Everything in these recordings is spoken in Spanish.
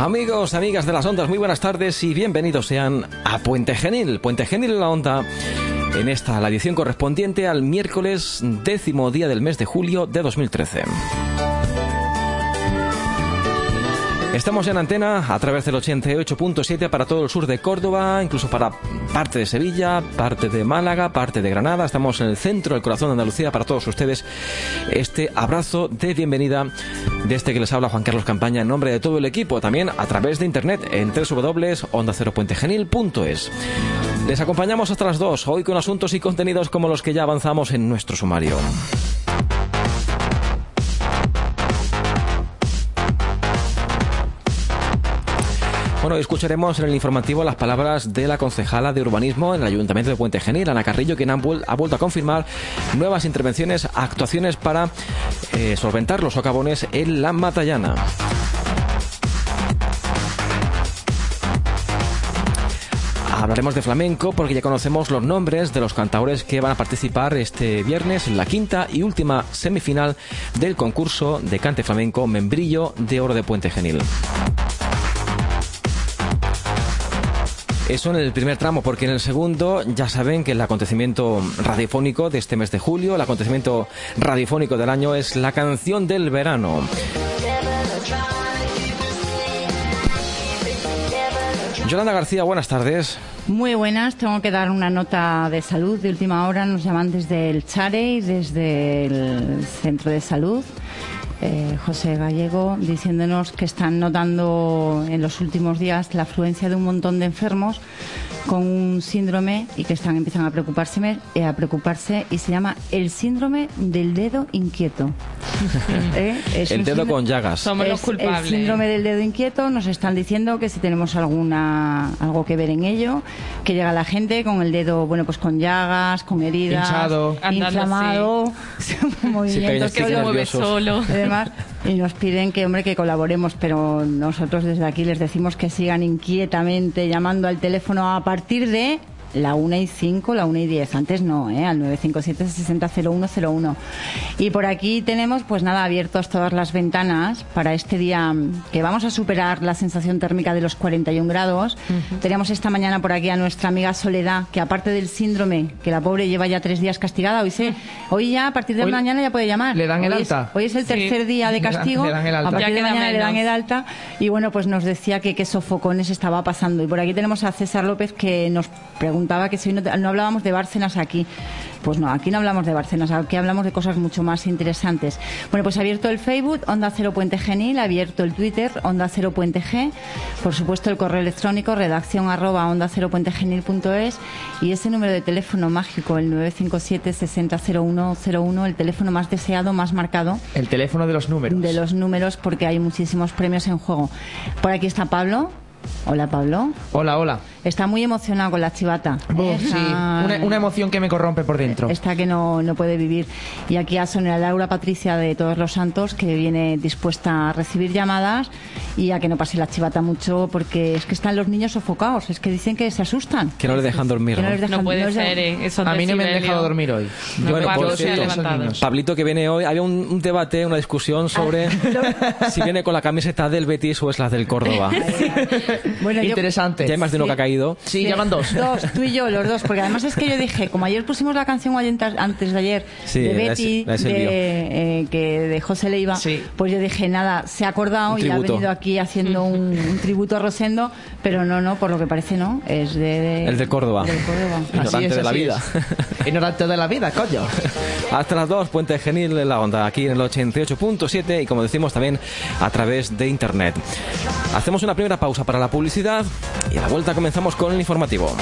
Amigos, amigas de las ondas, muy buenas tardes y bienvenidos sean a Puente Genil. Puente Genil en la onda en esta, la edición correspondiente al miércoles décimo día del mes de julio de 2013. Estamos en antena a través del 88.7 para todo el sur de Córdoba, incluso para parte de Sevilla, parte de Málaga, parte de Granada. Estamos en el centro del corazón de Andalucía para todos ustedes. Este abrazo de bienvenida de este que les habla Juan Carlos Campaña en nombre de todo el equipo, también a través de internet en www.onda0puentegenil.es. Les acompañamos hasta las 2, hoy con asuntos y contenidos como los que ya avanzamos en nuestro sumario. Bueno, escucharemos en el informativo las palabras de la concejala de urbanismo en el Ayuntamiento de Puente Genil, Ana Carrillo, quien ha, vuelto a confirmar nuevas intervenciones, actuaciones para eh, solventar los socavones en la Matallana. Hablaremos de flamenco porque ya conocemos los nombres de los cantadores que van a participar este viernes en la quinta y última semifinal del concurso de cante flamenco Membrillo de Oro de Puente Genil. Eso en el primer tramo, porque en el segundo ya saben que el acontecimiento radiofónico de este mes de julio, el acontecimiento radiofónico del año es la canción del verano. Yolanda García, buenas tardes. Muy buenas, tengo que dar una nota de salud de última hora. Nos llaman desde el Chare y desde el centro de salud. Eh, José Gallego diciéndonos que están notando en los últimos días la afluencia de un montón de enfermos con un síndrome y que están empiezan a preocuparse, a preocuparse y se llama el síndrome del dedo inquieto. ¿Eh? el dedo con llagas. Somos los culpables. El síndrome del dedo inquieto nos están diciendo que si tenemos alguna algo que ver en ello, que llega la gente con el dedo, bueno, pues con llagas, con heridas, Hinchado. inflamado, movimientos que se mueve solo. Además, y nos piden que, hombre, que colaboremos, pero nosotros desde aquí les decimos que sigan inquietamente llamando al teléfono a partir de la 1 y 5, la 1 y 10. Antes no, ¿eh? al 957-600101. Y por aquí tenemos, pues nada, abiertos todas las ventanas para este día que vamos a superar la sensación térmica de los 41 grados. Teníamos esta mañana por aquí a nuestra amiga Soledad, que aparte del síndrome, que la pobre lleva ya tres días castigada, hoy, se, hoy ya a partir de mañana ya puede llamar. ¿Le dan el hoy alta? Es, hoy es el tercer día de castigo. Le dan, el alta. A partir de mañana le dan el alta. Y bueno, pues nos decía que qué sofocones estaba pasando. Y por aquí tenemos a César López que nos preguntaba que si no, no hablábamos de Bárcenas aquí. Pues no, aquí no hablamos de Bárcenas, aquí hablamos de cosas mucho más interesantes. Bueno, pues abierto el Facebook, Onda Cero Puente Genil, abierto el Twitter, Onda Cero Puente G, por supuesto el correo electrónico, redacción arroba onda cero puente genil.es y ese número de teléfono mágico, el 957 600101, el teléfono más deseado, más marcado. El teléfono de los números. De los números, porque hay muchísimos premios en juego. Por aquí está Pablo. Hola Pablo. Hola, hola. Está muy emocionado con la chivata. Sí, una, una, emoción que me corrompe por dentro. Está que no, no puede vivir. Y aquí a Sonia Laura Patricia de Todos los Santos, que viene dispuesta a recibir llamadas y a que no pase la chivata mucho, porque es que están los niños sofocados. Es que dicen que se asustan. Que no les dejan dormir. Que no, les dejan, no puede no ser, eh, A mí no me han dejado dormir hoy. No, Bueno, Pablo por cierto. Pablito que viene hoy, había un, un debate, una discusión sobre si viene con la camiseta del Betis o es la del Córdoba. Bueno, yo- Interesante. Ya hay más de uno que ha caído. Sí, llaman dos. Dos, tú y yo, los dos, porque además es que yo dije, como ayer pusimos la canción ayer- antes de ayer Sí, de la Betty, es- la es de, eh, que de José Leiva, Sí. pues yo dije, nada, se ha acordado Un y ha venido aquí haciendo un, un tributo a Rosendo, pero no, no, por lo que parece no, es de... de- El de Córdoba. del Córdoba. Ignorante de la así vida. es. Ignorante de la vida, coño. Hasta las 2, Puente Genil en la onda, aquí en el 88.7 y como decimos también a través de internet. Hacemos una primera pausa la publicidad y a la vuelta comenzamos con el informativo.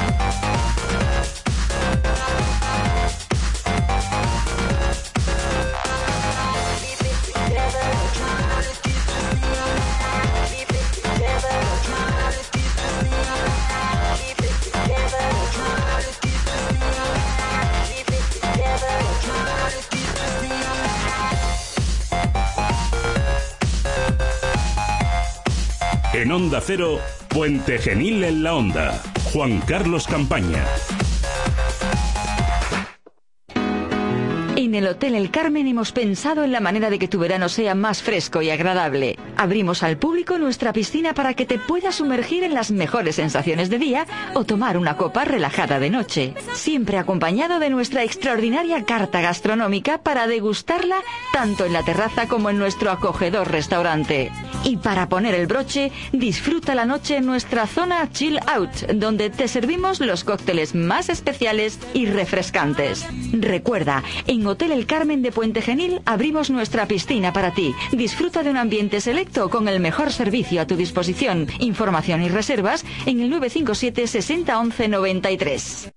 Onda Cero, Puente Genil en la Onda. Juan Carlos Campaña. El Hotel El Carmen hemos pensado en la manera de que tu verano sea más fresco y agradable. Abrimos al público nuestra piscina para que te puedas sumergir en las mejores sensaciones de día o tomar una copa relajada de noche. Siempre acompañado de nuestra extraordinaria carta gastronómica para degustarla tanto en la terraza como en nuestro acogedor restaurante. Y para poner el broche, disfruta la noche en nuestra zona Chill Out, donde te servimos los cócteles más especiales y refrescantes. Recuerda, en Hotel El Carmen de Puente Genil abrimos nuestra piscina para ti. Disfruta de un ambiente selecto con el mejor servicio a tu disposición. Información y reservas en el 957 60 11 93.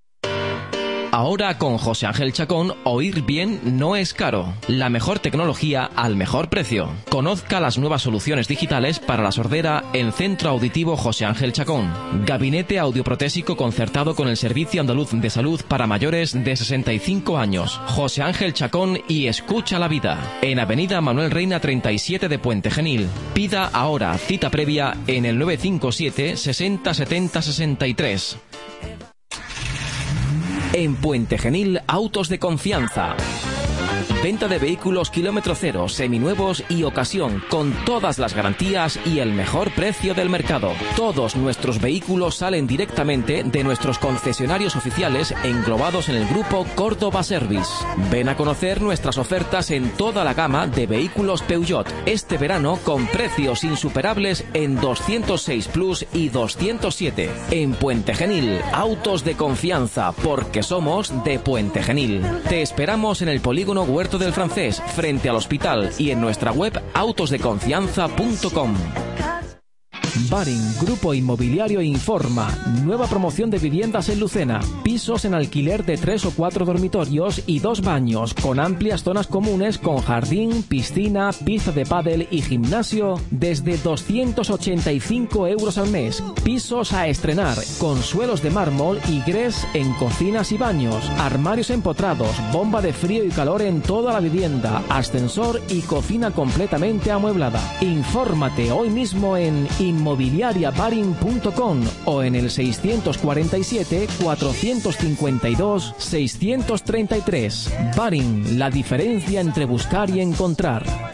Ahora con José Ángel Chacón, oír bien no es caro. La mejor tecnología al mejor precio. Conozca las nuevas soluciones digitales para la sordera en Centro Auditivo José Ángel Chacón. Gabinete audioprotésico concertado con el Servicio Andaluz de Salud para mayores de 65 años. José Ángel Chacón y Escucha la Vida. En Avenida Manuel Reina 37 de Puente Genil. Pida ahora cita previa en el 957 60 70 63. En Puente Genil, autos de confianza. Venta de vehículos kilómetro cero, seminuevos y ocasión, con todas las garantías y el mejor precio del mercado. Todos nuestros vehículos salen directamente de nuestros concesionarios oficiales englobados en el grupo Córdoba Service. Ven a conocer nuestras ofertas en toda la gama de vehículos Peugeot este verano con precios insuperables en 206 Plus y 207. En Puente Genil, autos de confianza, porque somos de Puente Genil. Te esperamos en el polígono Huerto del Francés, frente al hospital y en nuestra web autosdeconfianza.com. Baring, Grupo Inmobiliario informa. Nueva promoción de viviendas en Lucena. Pisos en alquiler de tres o cuatro dormitorios y dos baños, con amplias zonas comunes con jardín, piscina, pista de pádel y gimnasio desde 285 euros al mes. Pisos a estrenar, con suelos de mármol y grés en cocinas y baños, armarios empotrados, bomba de frío y calor en toda la vivienda, ascensor y cocina completamente amueblada. Infórmate hoy mismo en inmobiliariabaring.com o en el 647 452 633. Baring, la diferencia entre buscar y encontrar.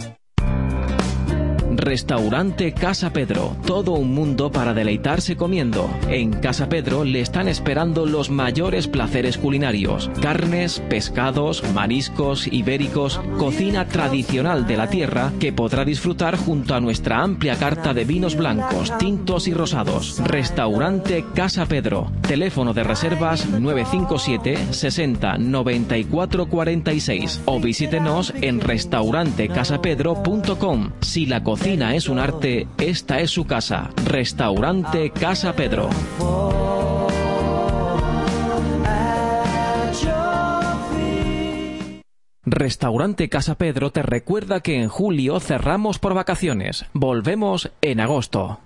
Restaurante Casa Pedro. Todo un mundo para deleitarse comiendo. En Casa Pedro le están esperando los mayores placeres culinarios. Carnes, pescados, mariscos, ibéricos, cocina tradicional de la tierra que podrá disfrutar junto a nuestra amplia carta de vinos blancos, tintos y rosados. Restaurante Casa Pedro. Teléfono de reservas 957 60 94 46 o visítenos en restaurantecasapedro.com. Si la cocina es un arte, esta es su casa. Restaurante Casa Pedro. Restaurante Casa Pedro te recuerda que en julio cerramos por vacaciones. Volvemos en agosto.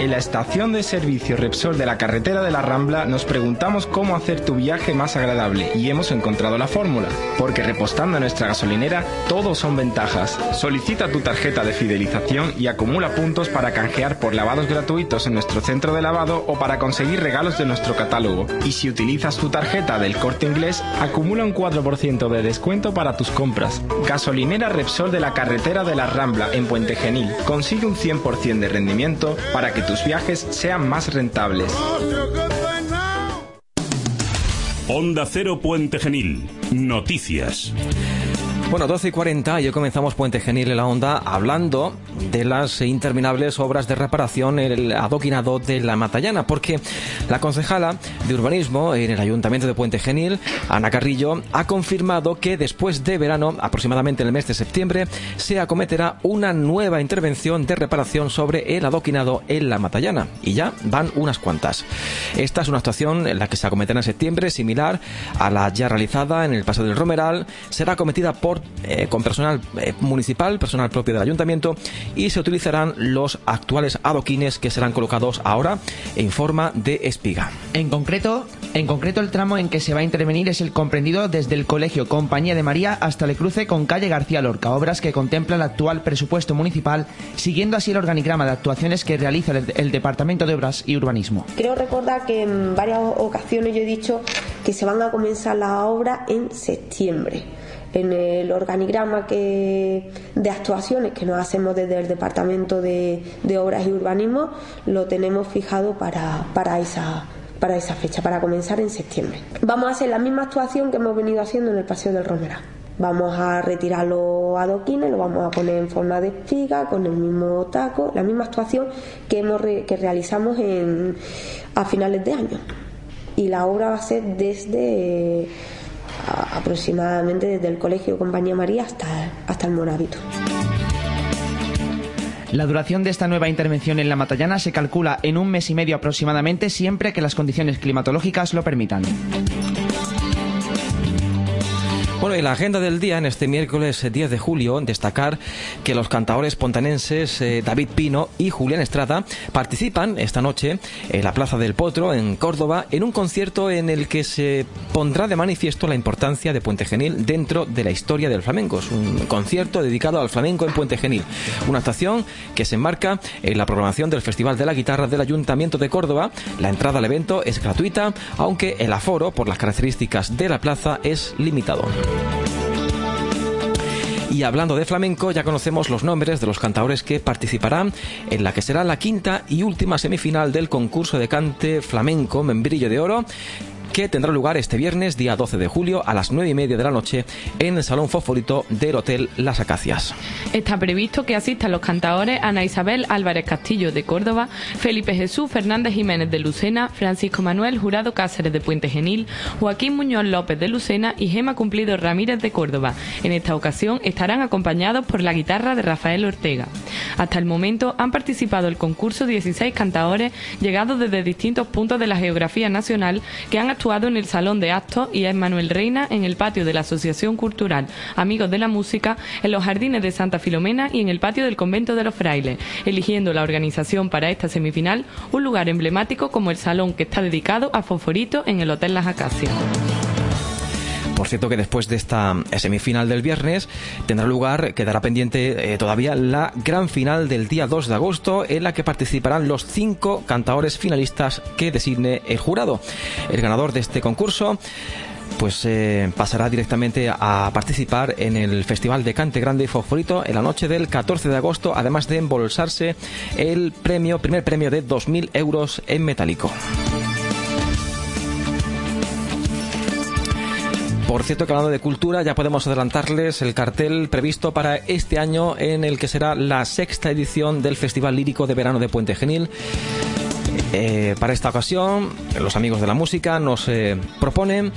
En la estación de servicio Repsol de la carretera de la Rambla nos preguntamos cómo hacer tu viaje más agradable y hemos encontrado la fórmula. Porque repostando en nuestra gasolinera, todo son ventajas. Solicita tu tarjeta de fidelización y acumula puntos para canjear por lavados gratuitos en nuestro centro de lavado o para conseguir regalos de nuestro catálogo. Y si utilizas tu tarjeta del corte inglés, acumula un 4% de descuento para tus compras. Gasolinera Repsol de la carretera de la Rambla en Puente Genil. Consigue un 100% de rendimiento para que tus viajes sean más rentables. Onda Cero Puente Genil. Noticias. Bueno, 12 y 40 y hoy comenzamos Puente Genil en la Onda hablando de las interminables obras de reparación en el adoquinado de la Matallana, porque la concejala de urbanismo en el Ayuntamiento de Puente Genil, Ana Carrillo, ha confirmado que después de verano, aproximadamente en el mes de septiembre, se acometerá una nueva intervención de reparación sobre el adoquinado en la Matallana. Y ya van unas cuantas. Esta es una actuación en la que se acometerá en septiembre, similar a la ya realizada en el Paso del Romeral. Será acometida por eh, con personal eh, municipal, personal propio del ayuntamiento y se utilizarán los actuales adoquines que serán colocados ahora en forma de espiga. En concreto, En concreto, el tramo en que se va a intervenir es el comprendido desde el Colegio Compañía de María hasta el cruce con calle García Lorca, obras que contemplan el actual presupuesto municipal, siguiendo así el organigrama de actuaciones que realiza el, el Departamento de Obras y Urbanismo. Creo recordar que en varias ocasiones yo he dicho que se van a comenzar las obras en septiembre en el organigrama que, de actuaciones que nos hacemos desde el Departamento de, Obras y Urbanismo, lo tenemos fijado para, para esa para esa fecha, para comenzar en septiembre. Vamos a hacer la misma actuación que hemos venido haciendo en el Paseo del Romera. Vamos a retirar los adoquines, lo vamos a poner en forma de espiga, con el mismo taco, la misma actuación que, hemos que realizamos en, a finales de año. Y la obra va a ser desde aproximadamente desde el Colegio Compañía María hasta, hasta el Moravito. La duración de esta nueva intervención en la Matallana se calcula en un mes y medio aproximadamente, siempre que las condiciones climatológicas lo permitan. Bueno, y la agenda del día en este miércoles 10 de julio, destacar que los cantadores pontanenses eh, David Pino y Julián Estrada participan esta noche en la Plaza del Potro, en Córdoba, en un concierto en el que se pondrá de manifiesto la importancia de Puente Genil dentro de la historia del flamenco. Es un concierto dedicado al flamenco en Puente Genil. Una actuación que se enmarca en la programación del Festival de la Guitarra del Ayuntamiento de Córdoba. La entrada al evento es gratuita, aunque el aforo, por las características de la plaza, es limitado. Y hablando de flamenco, ya conocemos los nombres de los cantadores que participarán en la que será la quinta y última semifinal del concurso de cante flamenco Membrillo de Oro que tendrá lugar este viernes, día 12 de julio, a las 9 y media de la noche, en el Salón Fosforito del Hotel Las Acacias. Está previsto que asistan los cantadores Ana Isabel Álvarez Castillo de Córdoba, Felipe Jesús Fernández Jiménez de Lucena, Francisco Manuel Jurado Cáceres de Puente Genil, Joaquín Muñoz López de Lucena y Gema Cumplido Ramírez de Córdoba. En esta ocasión estarán acompañados por la guitarra de Rafael Ortega. Hasta el momento han participado el concurso 16 cantadores llegados desde distintos puntos de la geografía nacional que han actuado en el Salón de Actos y es Manuel Reina en el patio de la Asociación Cultural Amigos de la Música, en los jardines de Santa Filomena y en el patio del Convento de los Frailes, eligiendo la organización para esta semifinal un lugar emblemático como el salón que está dedicado a Fosforito en el Hotel Las Acacias. Por cierto que después de esta semifinal del viernes tendrá lugar, quedará pendiente eh, todavía la gran final del día 2 de agosto en la que participarán los cinco cantadores finalistas que designe el jurado. El ganador de este concurso pues eh, pasará directamente a participar en el Festival de Cante Grande y Fosforito en la noche del 14 de agosto, además de embolsarse el premio, primer premio de 2.000 euros en metálico. Por cierto, que hablando de cultura, ya podemos adelantarles el cartel previsto para este año en el que será la sexta edición del Festival Lírico de Verano de Puente Genil. Eh, para esta ocasión, los amigos de la música nos eh, proponen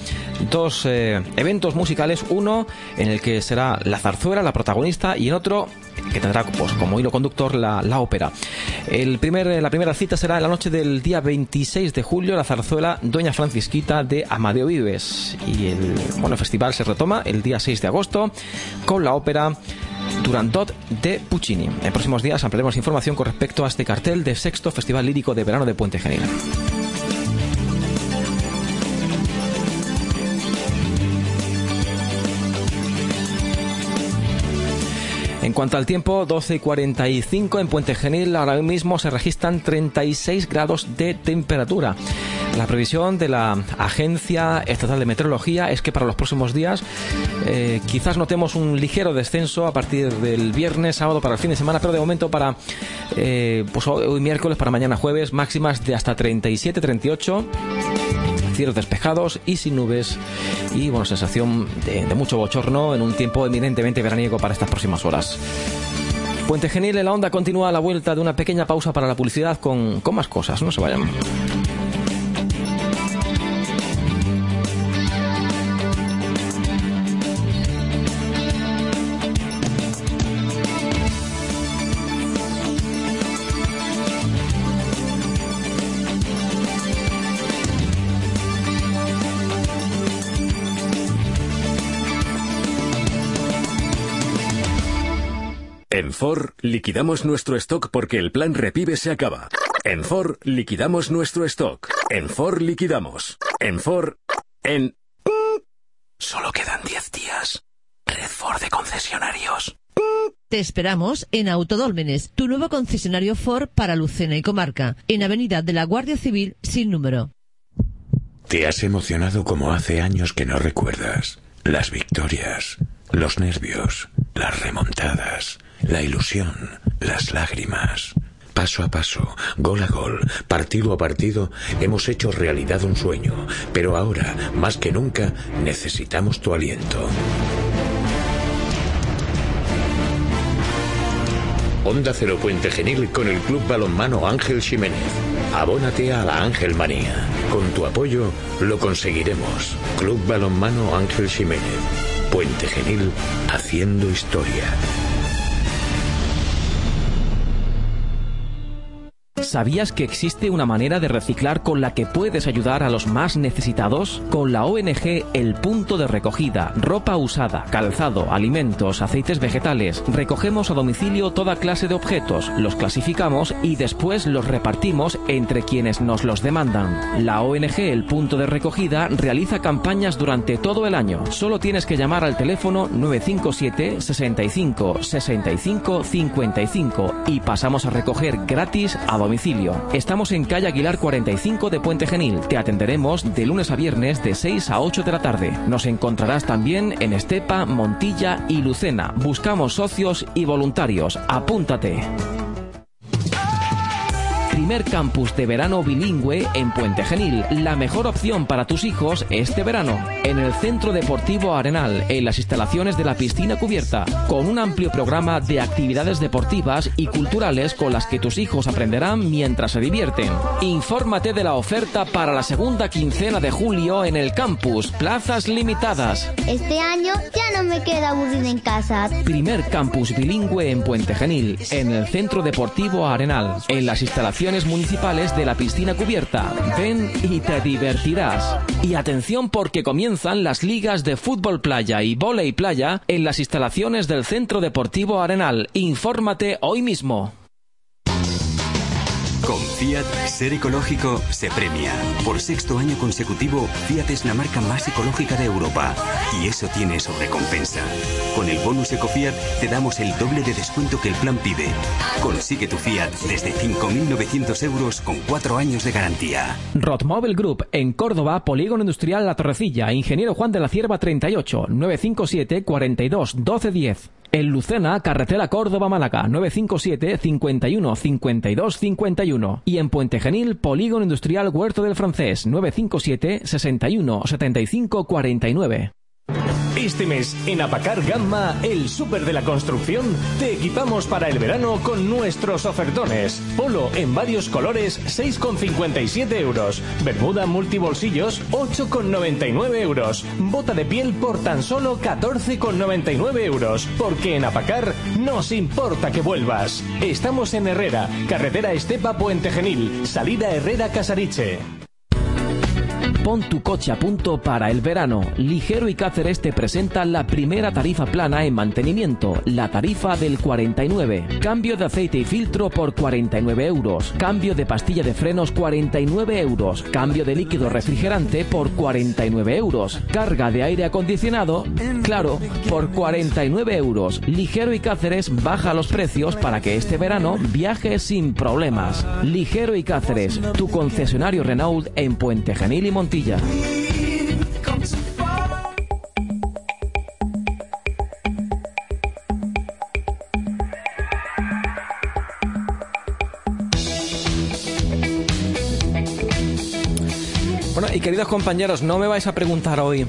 dos eh, eventos musicales, uno en el que será la zarzuela la protagonista y en otro que tendrá pues, como hilo conductor la, ópera. El primer, la primera cita será en la noche del día 26 de julio, la zarzuela Doña Francisquita de Amadeo Vives. Y el bueno, festival se retoma el día 6 de agosto con la ópera Durandot de Puccini. En próximos días ampliaremos información con respecto a este cartel del sexto Festival Lírico de Verano de Puente Genil. En cuanto al tiempo, 12 y 45 en Puente Genil, ahora mismo se registran 36 grados de temperatura. La previsión de la Agencia Estatal de Meteorología es que para los próximos días eh, quizás notemos un ligero descenso a partir del viernes, sábado para el fin de semana, pero de momento para eh, pues hoy miércoles, para mañana jueves, máximas de hasta 37, 38 cielos despejados y sin nubes y bueno, sensación de, mucho bochorno en un tiempo eminentemente veraniego para estas próximas horas. Puente Genil en la onda continúa a la vuelta de una pequeña pausa para la publicidad con, con más cosas, no se vayan. En Ford liquidamos nuestro stock porque el plan Repibe se acaba. En Ford liquidamos nuestro stock. En Ford liquidamos. En Ford... En... Solo quedan 10 días. Red Ford de concesionarios. Te esperamos en Autodólmenes, tu nuevo concesionario Ford para Lucena y Comarca, en Avenida de la Guardia Civil sin número. Te has emocionado como hace años que no recuerdas. Las victorias, los nervios, las remontadas, la ilusión, las lágrimas. Paso a paso, gol a gol, partido a partido, hemos hecho realidad un sueño, pero ahora, más que nunca, necesitamos tu aliento. Onda Cero Puente Genil con el Club Balonmano Ángel Jiménez. Abónate a la Ángel Manía. Con tu apoyo lo conseguiremos. Club Balonmano Ángel Jiménez. Puente Genil haciendo historia. ¿Sabías que existe una manera de reciclar con la que puedes ayudar a los más necesitados? Con la ONG El Punto de Recogida, ropa usada, calzado, alimentos, aceites vegetales, recogemos a domicilio toda clase de objetos, los clasificamos y después los repartimos entre quienes nos los demandan. La ONG El Punto de Recogida realiza campañas durante todo el año. Solo tienes que llamar al teléfono 957 65 65 55 y pasamos a recoger gratis a domicilio. Estamos en calle Aguilar 45 de Puente Genil. Te atenderemos de lunes a viernes de 6 a 8 de la tarde. Nos encontrarás también en Estepa, Montilla y Lucena. Buscamos socios y voluntarios. Apúntate. Primer campus de verano bilingüe en Puente Genil. La mejor opción para tus hijos este verano. En el Centro Deportivo Arenal, en las instalaciones de la piscina cubierta, con un amplio programa de actividades deportivas y culturales con las que tus hijos aprenderán mientras se divierten. Infórmate de la oferta para la segunda quincena de julio en el campus. Plazas limitadas. Este año ya no me queda aburrida en casa. Primer campus bilingüe en Puente Genil, en el Centro Deportivo Arenal, en las instalaciones municipales de la piscina cubierta. Ven y te divertirás. Y atención porque comienzan las ligas de fútbol playa y volei playa en las instalaciones del Centro Deportivo Arenal. Infórmate hoy mismo. Con Fiat, ser ecológico se premia. Por sexto año consecutivo, Fiat es la marca más ecológica de Europa. Y eso tiene su recompensa. Con el bonus EcoFiat te damos el doble de descuento que el plan pide. Consigue tu Fiat desde 5.900 euros con cuatro años de garantía. Rotmobile Group, en Córdoba, Polígono Industrial La Torrecilla, Ingeniero Juan de la Cierva 38, 957 42 1210. En Lucena, carretera Córdoba-Málaga, 957 51 52 51. Y en Puente Genil, Polígono Industrial Huerto del Francés, 957 61 75 49. Este mes, en Apacar Gamma, el súper de la construcción, te equipamos para el verano con nuestros ofertones. Polo en varios colores, 6,57 euros. Bermuda multibolsillos, 8,99 euros. Bota de piel por tan solo 14,99 euros. Porque en Apacar nos importa que vuelvas. Estamos en Herrera, carretera Estepa Puente Genil, salida Herrera Casariche. Pon tu coche a punto para el verano. Ligero y Cáceres te presenta la primera tarifa plana en mantenimiento, la tarifa del 49. Cambio de aceite y filtro por 49 euros. Cambio de pastilla de frenos 49 euros. Cambio de líquido refrigerante por 49 euros. Carga de aire acondicionado, claro, por 49 euros. Ligero y Cáceres baja los precios para que este verano viajes sin problemas. Ligero y Cáceres, tu concesionario Renault en Puente Genil y Montilla. Bueno, queridos compañeros, no me vais a preguntar hoy,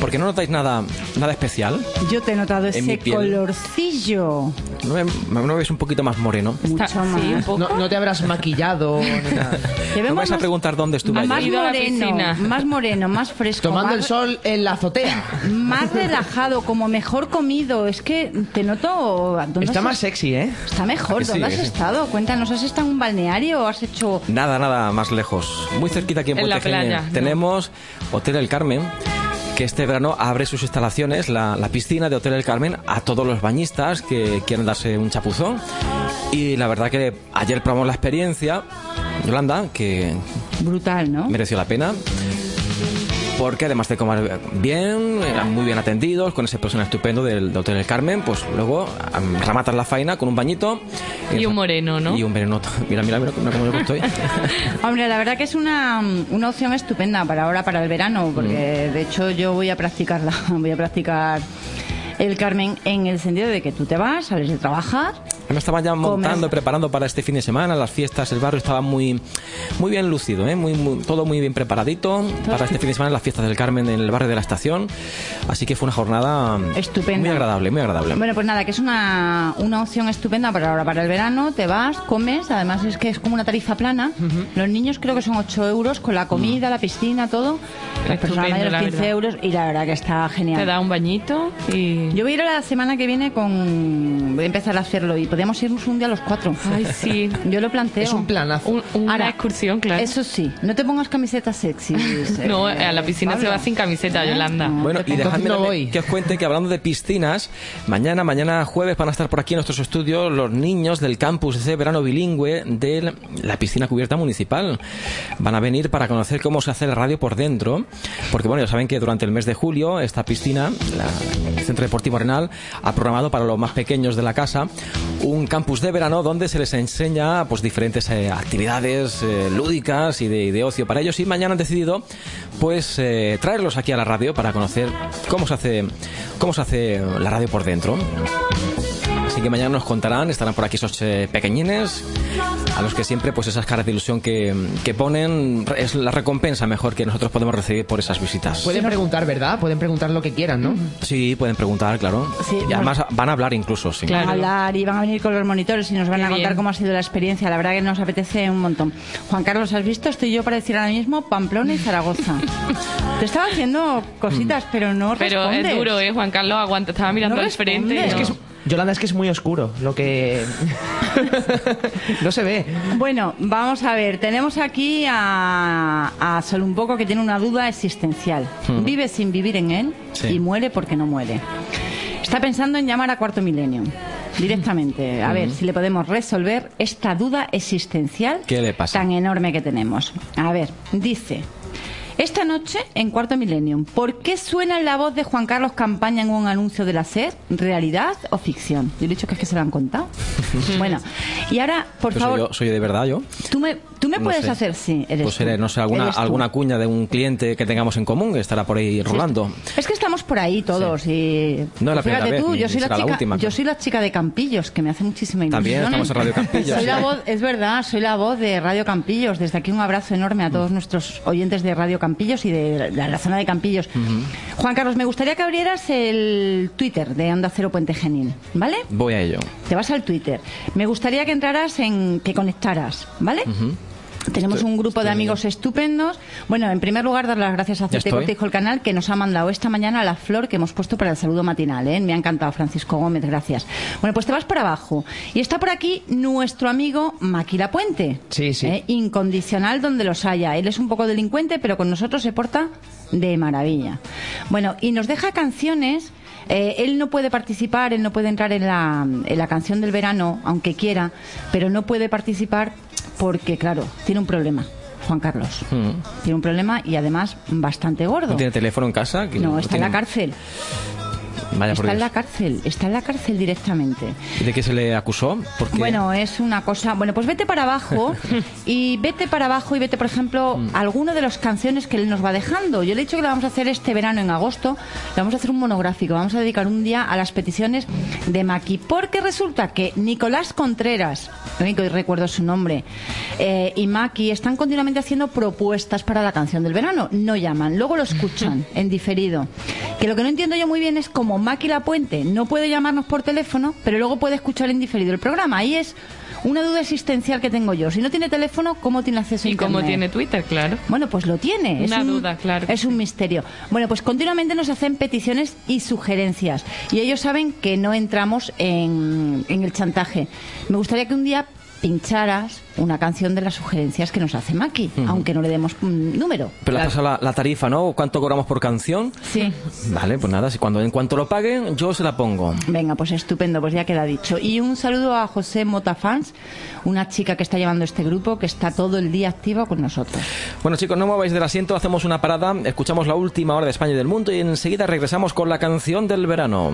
porque no notáis nada, nada especial. Yo te he notado En ese colorcillo. ¿No me, no me veis un poquito más moreno? Mucho más. No, no te habrás maquillado ni ¿No vemos vais a preguntar dónde estuve más ayer? moreno, más moreno, más fresco. Tomando más, el sol en la azotea. Más relajado, como mejor comido. Es que te noto... ¿dónde Está has- más sexy, ¿eh? Está mejor. ¿A que sí? ¿Dónde ¿A has sí? estado? Cuéntanos, ¿has estado en un balneario o has hecho...? Nada, nada más lejos. Muy cerquita aquí en En la playa, Genil. Hotel El Carmen, que este verano abre sus instalaciones, la, la piscina de Hotel El Carmen, a todos los bañistas que quieran darse un chapuzón. Y la verdad que ayer probamos la experiencia, Yolanda, que Brutal, ¿no? mereció la pena. Porque además de comer bien, eran muy bien atendidos, con ese personal estupendo del, del Hotel El Carmen, pues luego am, rematan la faena con un bañito. Y un moreno, ¿no? Y un veneno. Mira, mira, mira, mira cómo yo estoy. Hombre, la verdad que es una, una opción estupenda para ahora, para el verano, porque Mm. de hecho yo voy a practicarla, voy a practicar el Carmen en el sentido de que tú te vas, sales de trabajar, Me estaba ya montando y preparando para este fin de semana, las fiestas, el barrio estaba muy, muy bien lucido, ¿eh? muy, muy- todo muy bien preparadito para este fin de semana, las fiestas del Carmen en el barrio de la estación. Así que fue una jornada Estupenda. muy agradable, muy agradable. Bueno, pues nada, que es una, una opción estupenda para ahora, para el verano. Te vas, comes, además es que es como una tarifa plana. Los niños creo que son 8 euros con la comida, la piscina, todo. Las personas mayores la 15 verdad. euros y la verdad que está genial. Te da un bañito y... Yo voy a ir la semana que viene con... Voy a empezar a hacerlo y podemos irnos un día los cuatro. Ay, sí. Yo lo planteo. Es un planazo. una excursión, claro. Eso sí, no te pongas camisetas sexys. No, eh, a la piscina se va sin camiseta, Yolanda. Bueno, y dejadme que os cuente que hablando de piscinas, mañana, mañana jueves van a estar por aquí en nuestros estudios los niños del campus de verano bilingüe de la piscina cubierta municipal. Van a venir para conocer cómo se hace la radio por dentro, porque bueno, ya saben que durante el mes de julio esta piscina, la- el Centro Deportivo Arenal, ha programado para los más pequeños de la casa un campus de verano donde se les enseña pues diferentes eh, actividades eh, lúdicas y de, ocio para ellos y mañana han decidido pues eh, traerlos aquí a la radio para conocer cómo se hace cómo se hace la radio por dentro. Así que mañana nos contarán, estarán por aquí esos eh, pequeñines, a los que siempre pues esas caras de ilusión que, que ponen es la recompensa mejor que nosotros podemos recibir por esas visitas. Pueden preguntar, ¿verdad? Pueden preguntar lo que quieran, ¿no? Sí, pueden preguntar, claro. Sí, y además van a hablar incluso, sí. Van a hablar y van a venir con los monitores y nos van Qué a contar bien. cómo ha sido la experiencia. La verdad que nos apetece un montón. Juan Carlos, ¿has visto? Estoy yo para decir ahora mismo Pamplona y Zaragoza. Te estaba haciendo cositas, pero no Pero respondes. es duro, ¿eh? Juan Carlos aguanta, estaba mirando No al frente. Es que es- Yolanda, es que es muy oscuro, lo que... no se ve. Bueno, vamos a ver. Tenemos aquí a, a Sol un poco que tiene una duda existencial. Hmm. Vive sin vivir en él Sí. y muere porque no muere. Está pensando en llamar a Cuarto Milenio. Directamente, a ver Ujú. si le podemos resolver esta duda existencial ¿Qué le pasa? tan enorme que tenemos. A ver, dice, esta noche en Cuarto Milenio, ¿por qué suena la voz de Juan Carlos Campaña en un anuncio de la SER? ¿Realidad o ficción? Yo he dicho que es que se lo han contado. bueno, y ahora, por Pero favor, soy, yo, soy yo de verdad yo. tú me, tú me No puedes sé. hacer, sí, eres Pues seré, no sé, alguna, Eres alguna cuña de un cliente que tengamos en común que estará por ahí rolando. Es que estamos por ahí todos y No es la primera vez, tú, yo soy la será la chica, última, yo soy la chica de Campillos que me hace muchísima ilusión. También estamos en Radio Campillos, soy la voz, es verdad, soy la voz de Radio Campillos. Desde aquí un abrazo enorme a todos nuestros oyentes de Radio Campillos y de la, la zona de Campillos. Juan Carlos, me gustaría que abrieras el Twitter de Onda Cero Puente Genil, ¿vale? Voy a ello. Te vas al Twitter. Me gustaría que entraras en que conectaras, ¿vale? Ujú. Tenemos un grupo de amigos estupendos. Bueno, en primer lugar, dar las gracias a estoy. Cortijo el Canal que nos ha mandado esta mañana la flor que hemos puesto para el saludo matinal. ¿eh? Me ha encantado, Francisco Gómez, gracias. Bueno, pues te vas para abajo. Y está por aquí nuestro amigo Maquila Puente. Sí, sí. ¿eh? Incondicional donde los haya. Él es un poco delincuente, pero con nosotros se porta de maravilla. Bueno, y nos deja canciones. Eh, él no puede participar, él no puede entrar en la, en la canción del verano, aunque quiera, pero no puede participar porque, claro, tiene un problema, Juan Carlos. Mm. Tiene un problema y además bastante gordo. ¿No tiene teléfono en casa? Que No, está en la cárcel. Vaya Está en la cárcel, está en la cárcel directamente. ¿Y de qué se le acusó? Porque Bueno, es una cosa. Bueno, pues vete para abajo y vete para abajo y vete, por ejemplo, Mm. alguno de las canciones que él nos va dejando. Yo le he dicho que lo vamos a hacer este verano en agosto. Le vamos a hacer un monográfico. Vamos a dedicar un día a las peticiones de Maki. Porque resulta que Nicolás Contreras, único que recuerdo su nombre, eh, y Maki están continuamente haciendo propuestas para la canción del verano. No llaman, luego lo escuchan en diferido. Que lo que no entiendo yo muy bien es como Maki La Puente no puede llamarnos por teléfono, pero luego puede escuchar en diferido el programa. Ahí es una duda existencial que tengo yo. Si no tiene teléfono, ¿cómo tiene acceso a Y como Internet? tiene Twitter, claro. Bueno, pues lo tiene. Una es un, duda, claro. Es un misterio. Bueno, pues continuamente nos hacen peticiones y sugerencias. Y ellos saben que no entramos en, en el chantaje. Me gustaría que un día pincharas una canción de las sugerencias que nos hace Maki, aunque no le demos un número. Pero la tarifa, ¿no? ¿Cuánto cobramos por canción? Sí. Vale, pues nada, si cuando, en cuanto lo paguen, yo se la pongo. Venga, pues estupendo, pues ya queda dicho. Y un saludo a José Motafans, una chica que está llevando este grupo, que está todo el día activa con nosotros. Bueno, chicos, no mováis del asiento, hacemos una parada, escuchamos la última hora de España y del mundo y enseguida regresamos con la canción del verano.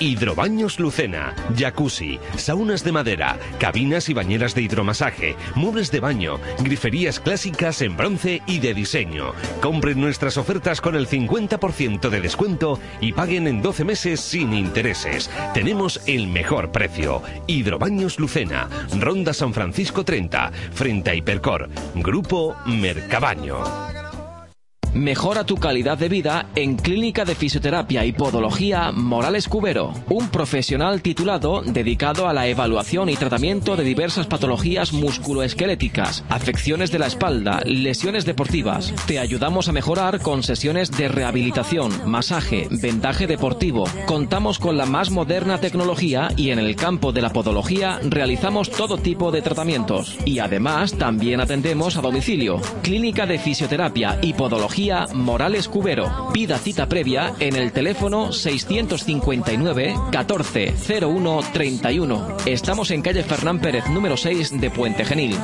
Hidrobaños Lucena, jacuzzi, saunas de madera, cabinas y bañeras de hidromasaje, muebles de baño, griferías clásicas en bronce y de diseño. Compren nuestras ofertas con el 50% de descuento y paguen en 12 meses sin intereses. Tenemos el mejor precio. Hidrobaños Lucena, Ronda San Francisco 30, frente a Hipercor, Grupo Mercabaño. Mejora tu calidad de vida en Clínica de Fisioterapia y Podología Morales Cubero, un profesional titulado dedicado a la evaluación y tratamiento de diversas patologías musculoesqueléticas, afecciones de la espalda, lesiones deportivas. Te ayudamos a mejorar con sesiones de rehabilitación, masaje, vendaje deportivo. Contamos con la más moderna tecnología y en el campo de la podología realizamos todo tipo de tratamientos. Y además también atendemos a domicilio. Clínica de Fisioterapia y Podología Morales Cubero. Pida cita previa en el teléfono 659 14 01 31. Estamos en calle Fernán Pérez número 6 de Puente Genil.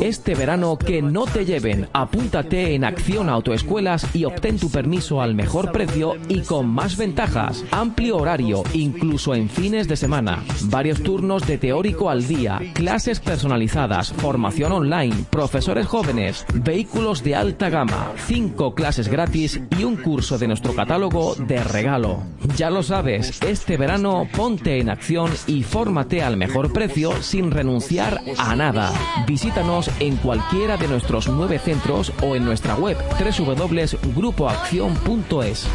Este verano que no te lleven. Apúntate en Acción Autoescuelas y obtén tu permiso al mejor precio y con más ventajas. Amplio horario, incluso en fines de semana. Varios turnos de teórico al día, clases personalizadas, formación online, profesores jóvenes, vehículos de alta gama, cinco clases gratis y un curso de nuestro catálogo de regalo. Ya lo sabes, este verano ponte en acción y fórmate al mejor precio sin renunciar a nada. Visítanos en cualquiera de nuestros nueve centros o en nuestra web www.grupoaccion.es.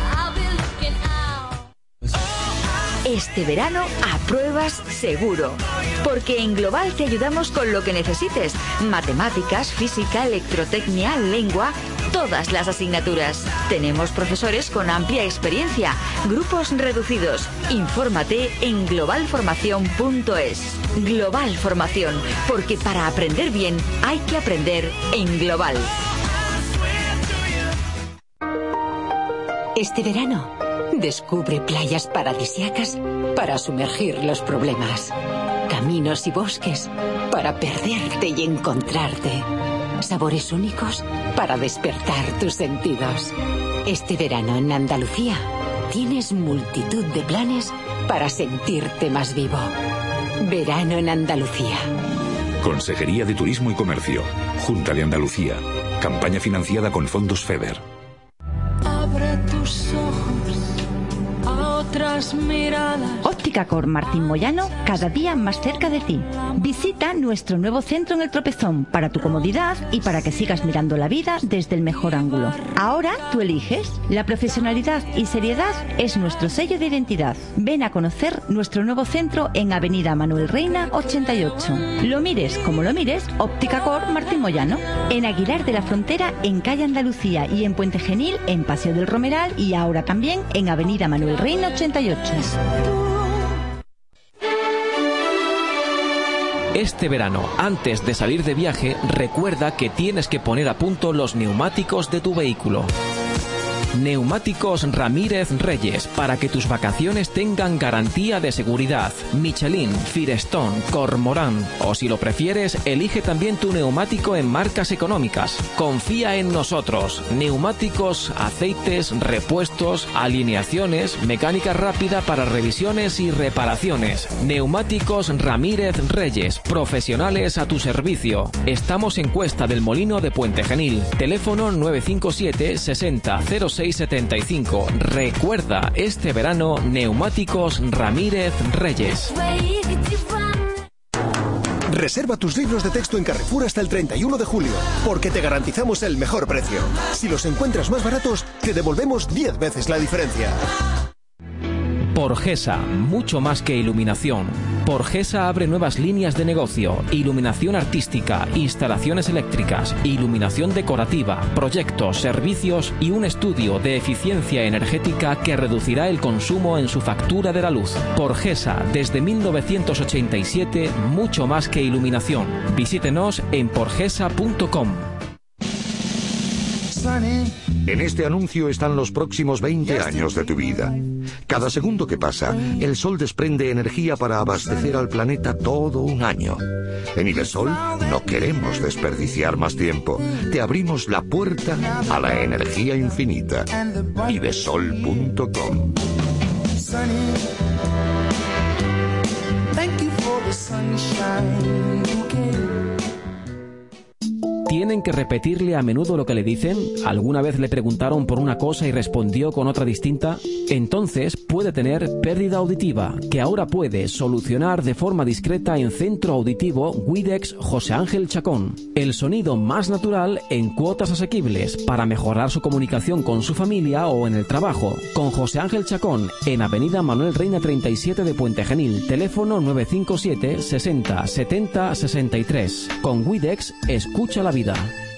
Este verano apruebas seguro. Porque en Global te ayudamos con lo que necesites. Matemáticas, física, electrotecnia, lengua, todas las asignaturas. Tenemos profesores con amplia experiencia, grupos reducidos. Infórmate en globalformación.es. Global Formación, porque para aprender bien hay que aprender en Global. Este verano, descubre playas paradisiacas para sumergir los problemas, caminos y bosques para perderte y encontrarte, sabores únicos para despertar tus sentidos. Este verano en Andalucía tienes multitud de planes para sentirte más vivo. Verano en Andalucía. Consejería de Turismo y Comercio, Junta de Andalucía, campaña financiada con fondos FEDER. Abre tus ojos miradas. Óptica Cor Martín Moyano, cada día más cerca de ti. Visita nuestro nuevo centro en el Tropezón para tu comodidad y para que sigas mirando la vida desde el mejor ángulo. Ahora tú eliges. La profesionalidad y seriedad es nuestro sello de identidad. Ven a conocer nuestro nuevo centro en Avenida Manuel Reina 88. Lo mires como lo mires, Óptica Cor Martín Moyano. En Aguilar de la Frontera, en Calle Andalucía y en Puente Genil, en Paseo del Romeral y ahora también en Avenida Manuel Reina 88. Este verano, antes de salir de viaje, recuerda que tienes que poner a punto los neumáticos de tu vehículo. Neumáticos Ramírez Reyes, para que tus vacaciones tengan garantía de seguridad. Michelin, Firestone, Cormorán. O si lo prefieres, elige también tu neumático en marcas económicas. Confía en nosotros. Neumáticos, aceites, repuestos, alineaciones, mecánica rápida para revisiones y reparaciones. Neumáticos Ramírez Reyes, profesionales a tu servicio. Estamos en Cuesta del Molino de Puente Genil. Teléfono 957 60 0675. Recuerda, este verano, Neumáticos Ramírez Reyes. Reserva tus libros de texto en Carrefour hasta el 31 de julio, porque te garantizamos el mejor precio. Si los encuentras más baratos, te devolvemos 10 veces la diferencia. Porgesa, mucho más que iluminación. Porgesa abre nuevas líneas de negocio, iluminación artística, instalaciones eléctricas, iluminación decorativa, proyectos, servicios y un estudio de eficiencia energética que reducirá el consumo en su factura de la luz. Porgesa, desde 1987, mucho más que iluminación. Visítenos en porgesa.com. En este anuncio están los próximos 20 años de tu vida. Cada segundo que pasa, el sol desprende energía para abastecer al planeta todo un año. En Ibesol no queremos desperdiciar más tiempo. Te abrimos la puerta a la energía infinita. Ibesol.com Thank you for the sunshine bouquet. ¿Tienen que repetirle a menudo lo que le dicen? ¿Alguna vez le preguntaron por una cosa y respondió con otra distinta? Entonces puede tener pérdida auditiva, que ahora puede solucionar de forma discreta en Centro Auditivo Widex José Ángel Chacón. El sonido más natural en cuotas asequibles para mejorar su comunicación con su familia o en el trabajo. Con José Ángel Chacón en Avenida Manuel Reina 37 de Puente Genil, teléfono 957 60 70 63. Con Widex, escucha la vida. cuidar.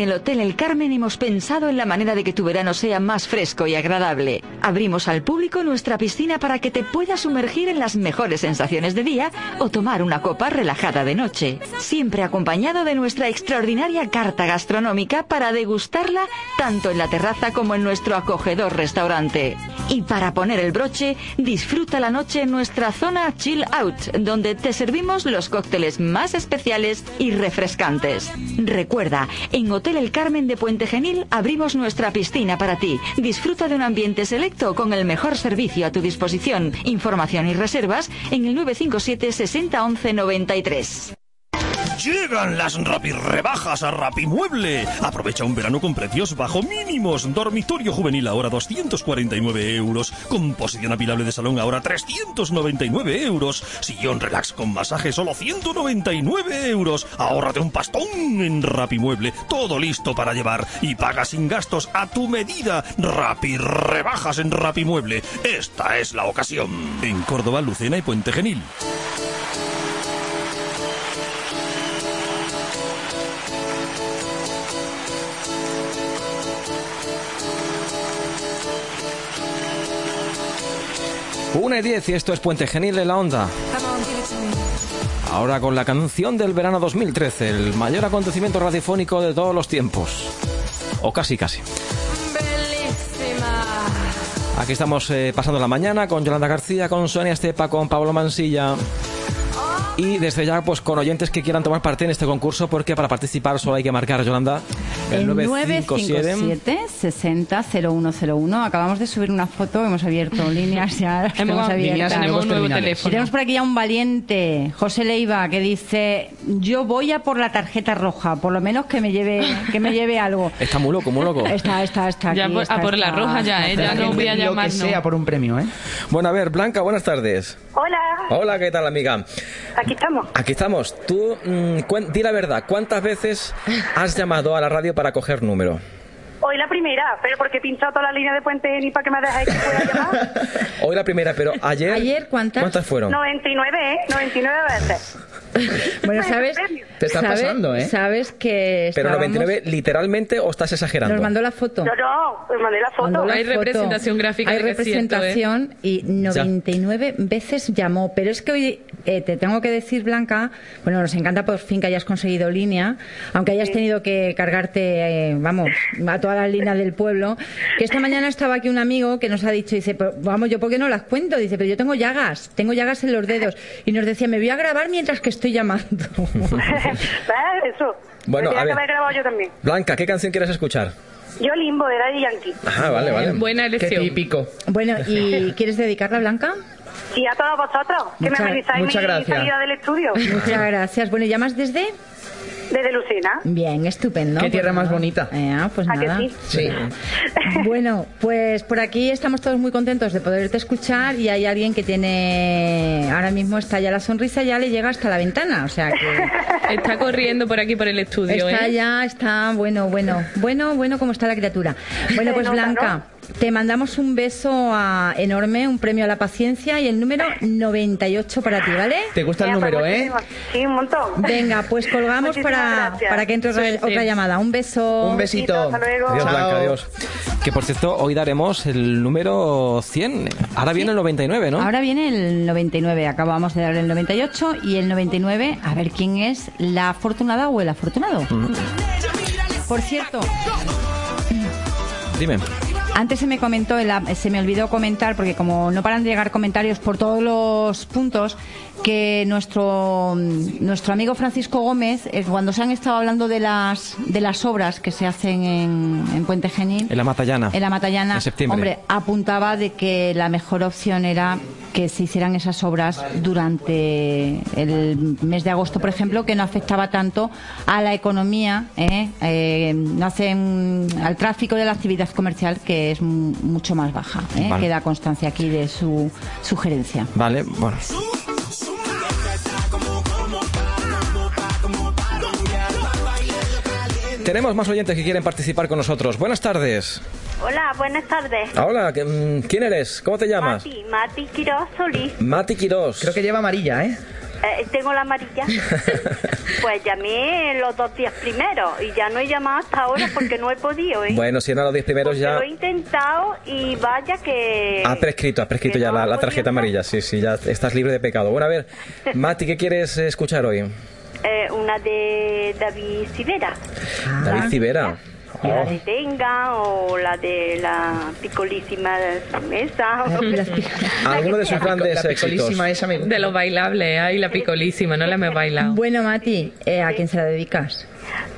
En el Hotel El Carmen hemos pensado en la manera de que tu verano sea más fresco y agradable. Abrimos al público nuestra piscina para que te puedas sumergir en las mejores sensaciones de día o tomar una copa relajada de noche. Siempre acompañado de nuestra extraordinaria carta gastronómica para degustarla tanto en la terraza como en nuestro acogedor restaurante. Y para poner el broche, disfruta la noche en nuestra zona Chill Out, donde te servimos los cócteles más especiales y refrescantes. Recuerda, en Hotel El Carmen de Puente Genil abrimos nuestra piscina para ti. Disfruta de un ambiente selecto con el mejor servicio a tu disposición. Información y reservas en el 957 60 11 93. Llegan las Rebajas a Rapimueble. Aprovecha un verano con precios bajo mínimos. Dormitorio juvenil ahora 249 euros. Composición apilable de salón ahora 399 euros. Sillón relax con masaje solo 199 euros. Ahórrate un pastón en Rapimueble. Todo listo para llevar. Y paga sin gastos a tu medida. Rapi Rebajas en Rapimueble. Esta es la ocasión. En Córdoba, Lucena y Puente Genil. Una y 10 y esto es Puente Genil de la Onda. Ahora con la canción del verano 2013, el mayor acontecimiento radiofónico de todos los tiempos. O casi, casi. Aquí estamos eh, pasando la mañana con Yolanda García, con Sonia Estepa, con Pablo Mansilla. Y desde ya, pues con oyentes que quieran tomar parte en este concurso, porque para participar solo hay que marcar, Yolanda, el, El 957. 957 60 0101. Acabamos de subir una foto, hemos abierto líneas ya. las Hemos- tenemos abiertas. líneas en Tenemos nuevo terminales. teléfono. Y tenemos por aquí ya un valiente, José Leiva, que dice: Yo voy a por la tarjeta roja, por lo menos que me lleve, que me lleve algo. Está muy loco, muy loco. Está, está, está. Ya aquí, por- está, a por la roja ya, ¿eh? Ya no voy a llamar, Lo que no. sea por un premio, ¿eh? Bueno, a ver, Blanca, buenas tardes. Hola, Hola, ¿qué tal, amiga? aquí estamos. Aquí estamos. Tú, mm, di la verdad, ¿cuántas veces has llamado a la radio para coger número? Hoy la primera, pero porque he pinchado toda la línea de Puente ni para que me dejáis que pueda llamar. Hoy la primera, pero ayer. ¿Ayer cuántas? ¿Cuántas fueron? 99, ¿eh? 99 veces. Bueno, ¿sabes? Te está ¿sabes- pasando, ¿eh? Sabes que Pero estábamos- 99 literalmente o estás exagerando. Nos mandó la foto. No, no, os mandé la foto. Mandó la Hay foto. representación gráfica Hay de que es cierto, ¿eh? representación y 99 veces llamó. Pero es que hoy eh, te tengo que decir, Blanca, bueno, nos encanta por fin que hayas conseguido línea, aunque hayas tenido que cargarte, eh, vamos, a todas las líneas del pueblo, que esta mañana estaba aquí un amigo que nos ha dicho, dice, "Pero, vamos, yo por qué no las cuento, dice, pero yo tengo llagas, tengo llagas en los dedos. Y nos decía, me voy a grabar mientras que estoy llamando. ¿Ves? Eso. Bueno, a que ver. grabado yo también. Blanca, ¿qué canción quieres escuchar? Yo limbo de Daddy Yankee. Ah, vale, vale. Buena elección. típico. bueno, ¿y quieres dedicarla, Blanca? Y a todos vosotros, que Mucha- me amenizáis muchas mi gracias. salida del estudio. Muchas gracias. Bueno, ¿llamas desde? Desde Lucena. Bien, estupendo. Qué tierra más bonita. Eh, pues ¿A que nada. sí? Sí. Bueno, pues por aquí estamos todos muy contentos de poderte escuchar y hay alguien que tiene ahora mismo está ya la sonrisa ya le llega hasta la ventana, o sea que Está corriendo por aquí por el estudio, está ¿eh? ya está bueno, bueno, bueno, bueno cómo está la criatura. Bueno, pues Blanca, Te mandamos un beso a- enorme, un premio a la paciencia y el número 98 para ti, ¿vale? Te gusta el número, ¿eh? Sí, un montón. Venga, pues colgamos para, para que entre otra, Sí, sí. otra llamada. Un beso. Un besito. Hasta luego. Adiós, Chao. Blanca, adiós. Que por cierto, hoy daremos el número 100. Ahora viene el 99, ¿no? Ahora viene el 99, acabamos de dar el 98 y el 99, a ver quién es la afortunada o el afortunado. Mm. Por cierto, Dime. Antes se me comentó, se me olvidó comentar, porque como no paran de llegar comentarios por todos los puntos, que nuestro, nuestro amigo Francisco Gómez, cuando se han estado hablando de las, de las obras que se hacen en, en Puente Genil, En la Matallana. en la Matallana, En septiembre. hombre, apuntaba de que la mejor opción era que se hicieran esas obras durante el mes de agosto, por ejemplo, que no afectaba tanto a la economía, ¿eh? Eh, no hacen al tráfico de la actividad comercial, que es mu- mucho más baja. ¿eh? Vale. Queda constancia aquí de su sugerencia. Vale, bueno. Tenemos más oyentes que quieren participar con nosotros. Buenas tardes. Hola, buenas tardes. Hola, mm, ¿quién eres? ¿Cómo te llamas? Mati, Mati Quiroz Solís. Mati Quirós. Creo que lleva amarilla, ¿eh? Eh, tengo la amarilla. pues llamé los dos días primero y ya no he llamado hasta ahora porque no he podido. ¿eh? Bueno, si eran los 10 primeros ya... Lo he intentado y vaya que... Ha prescrito, ha prescrito ya la, la tarjeta amarilla. Sí, sí, ya estás libre de pecado. Bueno, a ver, Mati, ¿qué quieres escuchar hoy? Eh, una de David Sivera. David Civera. La Oh. de Tenga o la de la picolísima mesa. Alguno de sus grandes éxitos. De los bailables, ay, la picolísima, no la me he bailado. Bueno, Mati, eh, ¿a quién se la dedicas?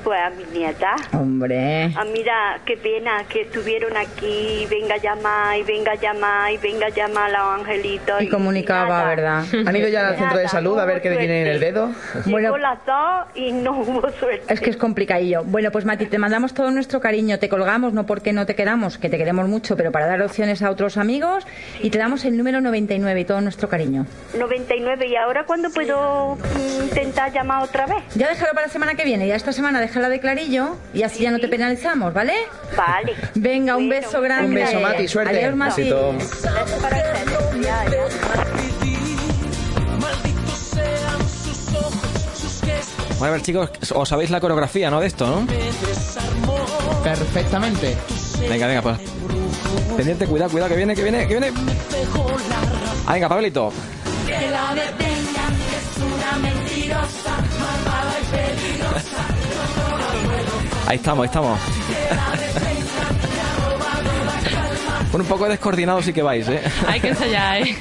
Pues a mi nieta. Hombre. Ah, mira, qué pena que estuvieron aquí, venga a llamar, y venga a llamar, y venga a llamar a los angelitos. Y comunicaba, ¿verdad? ¿Han ido ya al centro de salud a ver qué le tienen en el dedo? Llegó las dos y no hubo suerte. Es que es complicadillo. Bueno, pues Mati, te mandamos todo nuestro cariño. Te colgamos, no porque no te queramos, que te queremos mucho, pero para dar opciones a otros amigos. Y te damos el número 99 y todo nuestro cariño. 99, ¿y ahora cuándo puedo mm, intentar llamar otra vez? Ya déjalo para la semana que viene. Ya esta semana déjala de clarillo y así ya no te penalizamos, ¿vale? Vale. Venga, un beso grande. Un beso, Mati, suerte. Adiós, Mati. Bueno, a ver, chicos, os sabéis la coreografía, ¿no? De esto, ¿no? Perfectamente. Venga, venga, pues. Pendiente, cuidado, cuidado, que viene, que viene, que viene. Ah, venga, Pablito. Que la detengan, es una mentirosa, malvada y peligrosa. Ahí estamos, ahí estamos. Bueno, un poco descoordinado sí que vais, ¿eh? Hay que ensayar, ¿eh?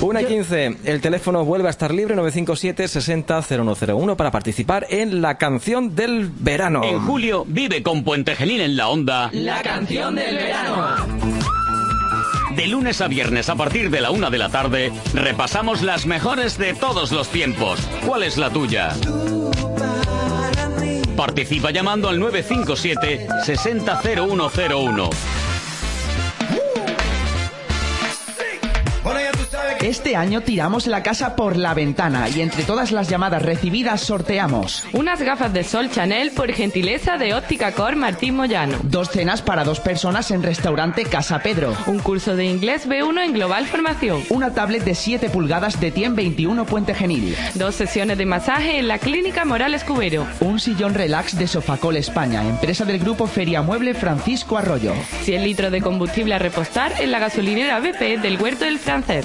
1 y 15. El teléfono vuelve a estar libre 957-60-0101 para participar en la canción del verano. En julio vive con Puente Genil en la onda. La canción del verano. De lunes a viernes a partir de la una de la tarde repasamos las mejores de todos los tiempos. ¿Cuál es la tuya? Participa llamando al 957 600101. Este año tiramos la casa por la ventana y entre todas las llamadas recibidas sorteamos Unas gafas de sol Chanel por gentileza de Óptica Cor Martín Moyano. dos cenas para dos personas en restaurante Casa Pedro. Un curso de inglés B1 en Global Formación. Una tablet de 7 pulgadas de TIEM 21 Puente Genil. Dos sesiones de masaje en la Clínica Morales Cubero. Un sillón relax de Sofacol España, empresa del grupo Feria Mueble Francisco Arroyo. 100 litros de combustible a repostar en la gasolinera BP del Huerto del Francés.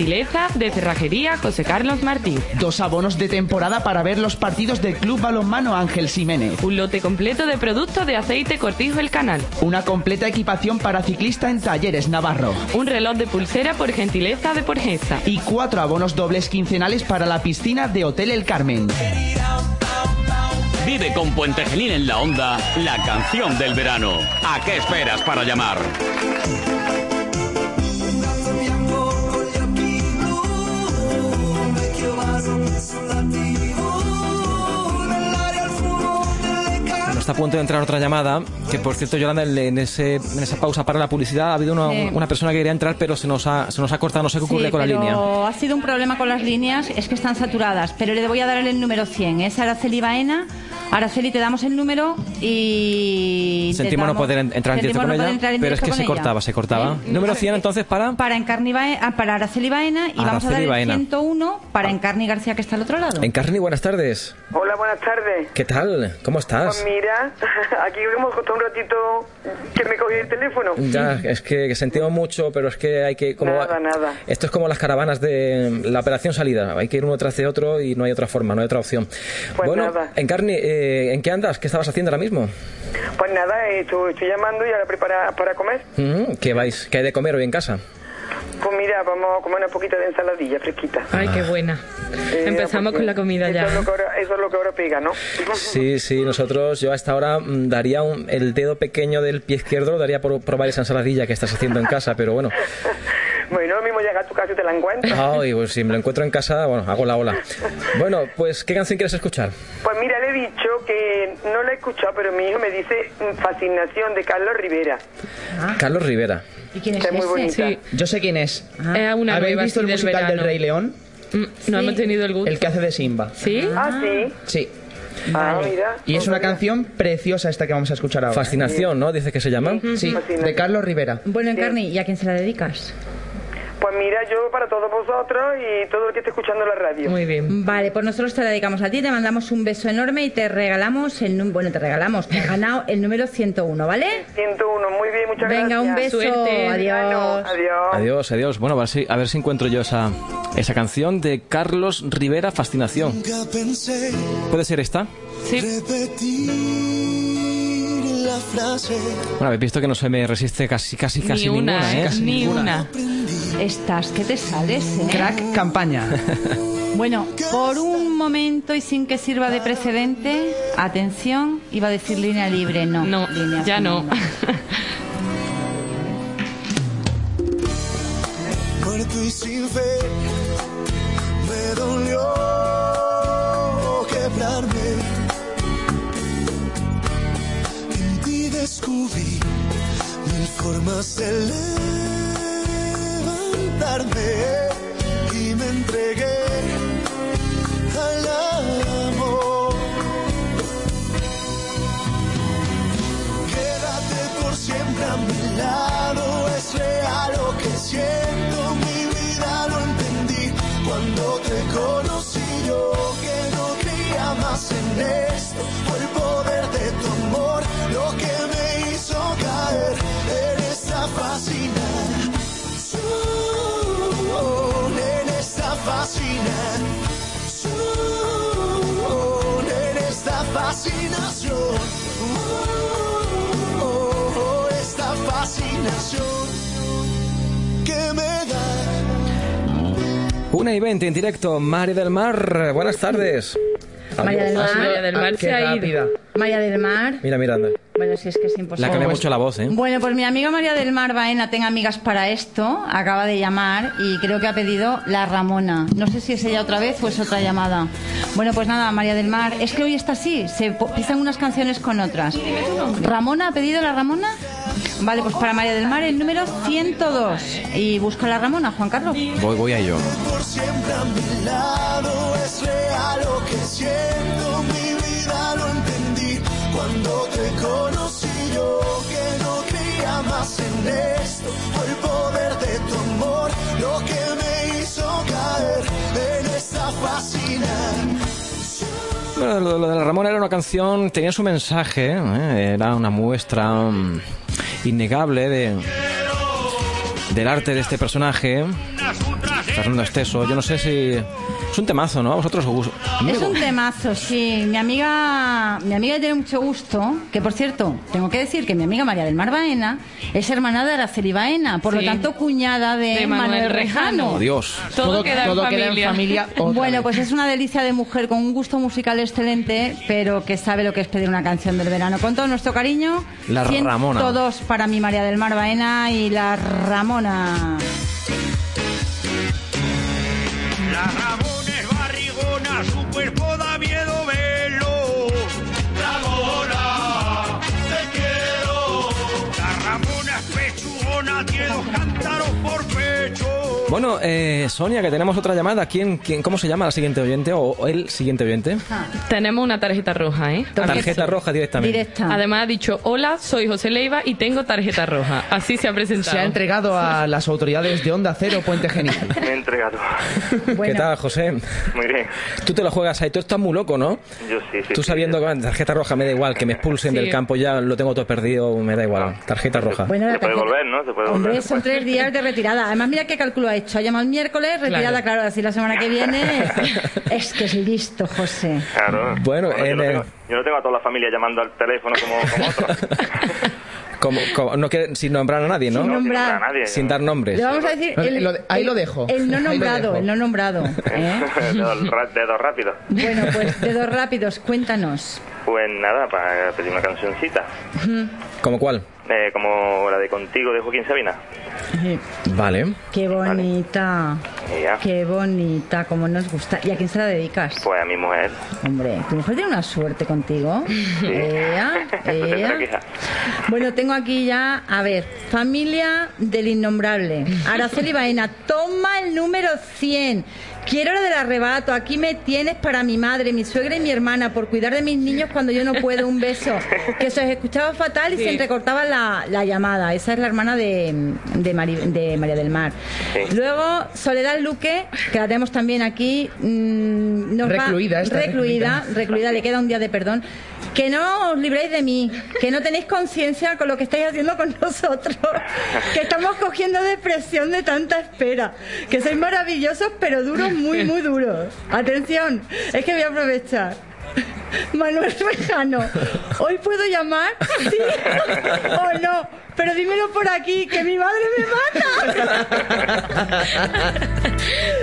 Gentileza de Cerrajería José Carlos Martín. Dos abonos de temporada para ver los partidos del Club Balonmano Ángel Jiménez. Un lote completo de productos de aceite Cortijo El Canal. Una completa equipación para ciclista en Talleres Navarro. Un reloj de pulsera por gentileza de Porgesa. Y cuatro abonos dobles quincenales para la piscina de Hotel El Carmen. Vive con Puente Genil en la onda la canción del verano. ¿A qué esperas para llamar? Bueno, está a punto de entrar otra llamada. Que por cierto, Yolanda, en, ese, en esa pausa para la publicidad ha habido una, Sí. una persona que quería entrar, pero se nos ha, se nos ha cortado. No sé qué ocurre Sí, con la pero línea. ha sido un problema con las líneas, es que están saturadas. Pero le voy a dar el número 100. Es Araceli Baena Araceli, te damos el número y... Sentimos no poder en- entrar en directo con no ella, poder entrar en pero es que se ella. cortaba, se cortaba. Número 100 entonces para... Para, Encarni Bae- ah, para Araceli Baena y vamos a dar el Baena. 101 para Encarni García que está al otro lado. Encarni, buenas tardes. Hola, buenas tardes. ¿Qué tal? ¿Cómo Pues estás? mira, aquí hemos costado un ratito que me cogí el teléfono. Ya, es que sentimos mucho, pero es que hay que... Como, Nada, nada. Esto es como las caravanas de la operación salida. Hay que ir uno tras de otro y no hay otra forma, no hay otra opción. Pues bueno, nada. Encarni, eh, ¿en qué andas? ¿Qué estabas haciendo ahora mismo? Pues nada, eh, estoy, estoy llamando y ahora prepara para comer. Mm, ¿Qué vais? ¿Qué hay de comer hoy en casa? Pues mira, vamos a comer una poquita de ensaladilla fresquita. Ay, qué buena. Eh, Empezamos con la comida eso ya. Es ahora, eso es lo que ahora pega, ¿no? Sí, sí, nosotros, yo a esta hora mm, daría un- el dedo pequeño del pie izquierdo, lo daría por probar esa ensaladilla que estás haciendo en casa, pero bueno. Bueno, lo mismo llega a tu casa y te la encuentras. Ay, pues si me lo encuentro en casa, bueno, hago la ola. Bueno, pues, ¿qué canción quieres escuchar? Pues mira, he dicho que no la he escuchado, pero mi hijo me dice mm, Fascinación de Carlos Rivera. Carlos Rivera. ¿Y quién es muy bonita. Sí. Yo sé quién es. Es una ¿Habéis visto el del musical del verano. Rey León? Mm, No hemos tenido el gusto. El que hace de Simba. ¿Sí? Ah, sí. Sí. Ah, mira. Y es una canción preciosa esta que vamos a escuchar ahora. Fascinación, ¿no? Dice que se llama. Sí, de Carlos Rivera. Bueno, Encarni, ¿y a quién se la dedicas? Pues mira, yo para todos vosotros y todo el que esté escuchando la radio. Muy bien. Vale, pues nosotros te la dedicamos a ti, te mandamos un beso enorme y te regalamos el número, bueno, te regalamos, te has ganado el número 101, ¿vale? 101, muy bien, muchas Venga, gracias. un beso, Suerte. adiós. Adiós. Adiós, adiós. Bueno, a ver si, a ver si encuentro yo esa, esa canción de Carlos Rivera, Fascinación. ¿Puede ser esta? Sí. Repetir la frase. Bueno, habéis visto que no se me resiste casi, casi, casi ni una, ninguna, ¿eh? ¿eh? Casi Ni ninguna. una. Estás, que te sales, ¿eh? Crack campaña. Bueno, por un momento y sin que sirva de precedente, atención, iba a decir línea libre, no. No, línea ya no. Muerto y sin fe. Me dolió quebrarme. En ti descubrí mil formas de y me entregué al amor. Quédate por siempre a mi lado, es real lo que siento, mi vida lo entendí cuando te conocí yo que no creía más en esto, fascinación. Oh, esta fascinación que me da. Una y 20 en directo, María del Mar. Buenas tardes. María del Mar. María del Mar Qué se ha ido. rápida. María del Mar. Mira, mira, anda. Bueno, si es que es Le imposible. ha cambiado mucho la voz, ¿eh? Bueno, pues mi amiga María del Mar Baena, tenga amigas para esto, acaba de llamar y creo que ha pedido la Ramona. No sé si es ella otra vez o es otra llamada. Bueno, pues nada, María del Mar, es que hoy está así, se pisan unas canciones con otras. ¿Ramona ha pedido la Ramona? Vale, pues para María del Mar el número 102. Y busca la Ramona, Juan Carlos. Voy, voy a ello. por siempre a mi lado. Es real lo que siento, mi vida lo entendí cuando te conocí yo que no creía más en esto. Fue el poder de tu amor lo que me hizo caer en esta fascinación. Bueno, lo, lo de la Ramona era una canción, tenía su mensaje, ¿eh? era una muestra mm, innegable de, del arte de este personaje, Fernando Esteso. Yo no sé si es un temazo, ¿no? A vosotros os gusta. Es un temazo, sí. Mi amiga, mi amiga tiene mucho gusto, que por cierto, tengo que decir que mi amiga María del Mar Baena es hermana de Araceli Baena, por Sí. lo tanto cuñada de, De Manuel Manuel Rejano. Oh, Dios. Todo, queda, en familia. Bueno, pues es una delicia de mujer con un gusto musical excelente, pero que sabe lo que es pedir una canción del verano. Con todo nuestro cariño, La Ramona. Todos para mi María del Mar Baena y la Ramona. La Bueno, eh, Sonia, que tenemos otra llamada. ¿Quién, quién, ¿Cómo se llama la siguiente oyente o el siguiente oyente? Tenemos una tarjeta roja, ¿eh? Tarjeta roja directamente. Además ha dicho, hola, soy José Leiva y tengo tarjeta roja. Así se ha presentado. Se ha entregado a las autoridades de Onda Cero Puente Genil. Me he entregado. ¿Qué tal, José? Muy bien. Tú te lo juegas ahí. Tú estás muy loco, ¿no? Yo sí, sí. Tú sí, sabiendo que la tarjeta roja me da igual, que me expulsen Sí. del campo ya lo tengo todo perdido, me da igual. Tarjeta roja. Bueno, la Se puede volver, ¿no? Se puede Hombre, son tres días de retirada. Además, mira qué cálculo ha hecho. Ha llamado el miércoles, retirada, claro, así la semana que viene. es que es listo, José. Claro. Bueno, yo, en no tengo, yo no tengo a toda la familia llamando al teléfono como, como otros. Como, como- no quiere- sin nombrar a nadie, ¿no? Sin nombrar. a nadie. Sin dar nombres. Le vamos a decir. El- lo de- ahí el- lo dejo. El no nombrado, el no nombrado. ¿eh? dedos rápidos. Bueno, pues dedos rápidos, cuéntanos. Pues nada, para pedir una cancioncita. ¿Como cuál? Eh, como la de Contigo de Joaquín Sabina. Vale. Qué bonita. Ya. Qué bonita, como nos gusta. ¿Y a quién se la dedicas? Pues a mi mujer. Hombre, tu mujer tiene una suerte contigo. Ea, ea. Bueno, tengo aquí ya, a ver, familia del innombrable. Araceli Baena, toma el número 100. Quiero lo del arrebato. Aquí me tienes para mi madre, mi suegra y mi hermana por cuidar de mis niños cuando yo no puedo. Un beso. Que se os escuchaba fatal y Sí. se entrecortaba la, la llamada. Esa es la hermana de, de, Mari- de María del Mar. Luego, Soledad Luque, que la tenemos también aquí. mm, nos va- Recluida, recluida, recluida. recluida, le queda un día de perdón. Que no os libréis de mí, que no tenéis conciencia con lo que estáis haciendo con nosotros, que estamos cogiendo depresión de tanta espera, que sois maravillosos pero duros, muy, muy duros. Atención, es que voy a aprovechar. Manuel Rejano, ¿hoy puedo llamar? ¿Sí o no? Pero dímelo por aquí, que mi madre me mata.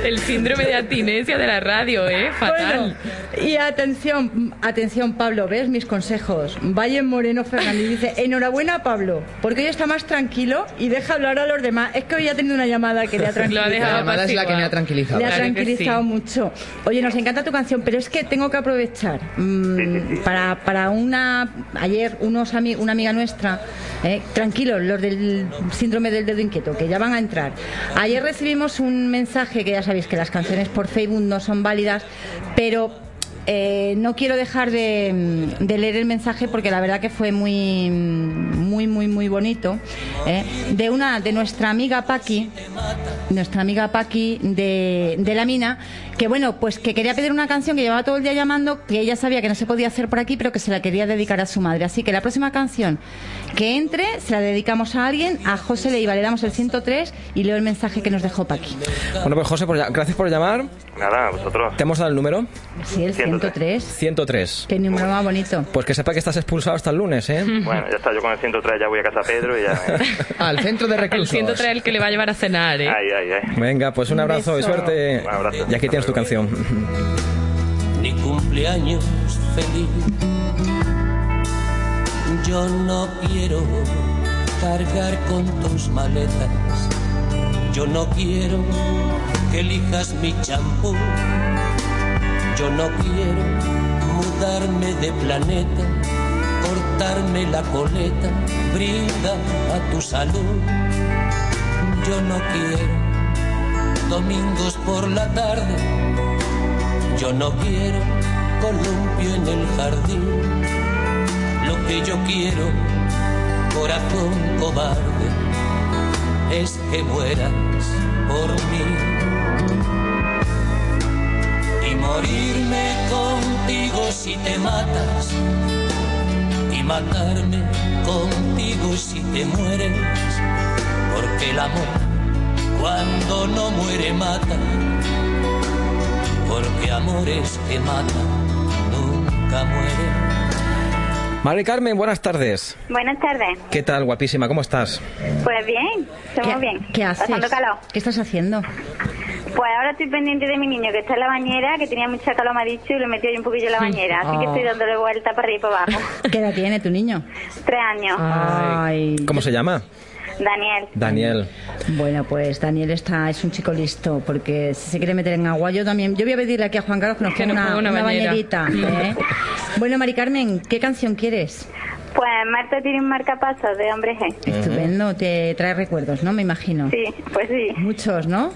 El síndrome de abstinencia de la radio, ¿eh? Fatal. Bueno, y atención, atención Pablo, ¿ves mis consejos? Valle Moreno Fernández dice, enhorabuena Pablo, porque hoy está más tranquilo y deja hablar a los demás. Es que hoy ha tenido una llamada que le ha tranquilizado. La llamada es la que me ha tranquilizado. Le ha Claro tranquilizado sí. mucho. Oye, nos encanta tu canción, pero es que tengo que aprovechar mm, para, para una ayer unos ami- una amiga nuestra, eh, tranquilos, los del síndrome del dedo inquieto, que ya van a entrar. Ayer recibimos un mensaje que ya sabéis que las canciones por Facebook no son válidas, pero eh, no quiero dejar de, de leer el mensaje porque la verdad que fue muy muy muy muy bonito ¿eh? de una de nuestra amiga Paqui nuestra amiga Paqui de, de la mina que bueno pues que quería pedir una canción que llevaba todo el día llamando que ella sabía que no se podía hacer por aquí pero que se la quería dedicar a su madre así que la próxima canción que entre se la dedicamos a alguien a José Leiva le damos el 103 y leo el mensaje que nos dejó Paqui Bueno, pues José, por gracias por llamar. Nada, vosotros. ¿Te hemos dado el número? sí el 103 103. qué número más bonito Pues que sepa que estás expulsado hasta el lunes, ¿eh? Bueno, ya está, yo con el 103 ya voy a casa Pedro y ya... Al centro de El reclusos. 103 el que le va a llevar a cenar, ¿eh? Ay, ay, ay. Venga, pues un Un abrazo y beso. suerte. Un abrazo. Y aquí tienes tu canción. ni cumpleaños feliz. Yo no quiero cargar con tus maletas. Yo no quiero que elijas mi champú. Yo no quiero mudarme de planeta, cortarme la coleta, brinda a tu salud. Yo no quiero domingos por la tarde yo no quiero columpio en el jardín. Lo que yo quiero, corazón cobarde, es que mueras por mí. Y morirme contigo si te matas. Y matarme contigo si te mueres. Porque el amor, cuando no muere, mata porque amores que matan nunca mueren. Mari Carmen, buenas tardes. Buenas tardes. ¿Qué tal, guapísima? ¿Cómo estás? Pues bien, estamos bien. ¿Qué haces? Pasando calor. ¿Qué estás haciendo? Pues ahora estoy pendiente de mi niño que está en la bañera, que tenía mucha calor, me ha dicho, y lo metí ahí un poquillo en la bañera. Así que Oh. estoy dándole vuelta para arriba y para abajo. ¿Qué edad tiene tu niño? Tres años. Ay. ¿Cómo se llama? Daniel. Daniel. Bueno, pues Daniel está es un chico listo porque si se quiere meter en agua, yo también. Yo voy a pedirle aquí a Juan Carlos que nos ponga una, bañerita. ¿eh? bueno, Mari Carmen, ¿qué canción quieres? Pues Marta tiene un marcapasos de hombre G. Estupendo, te trae recuerdos, ¿no? Me imagino. Sí, pues sí. Muchos, ¿no?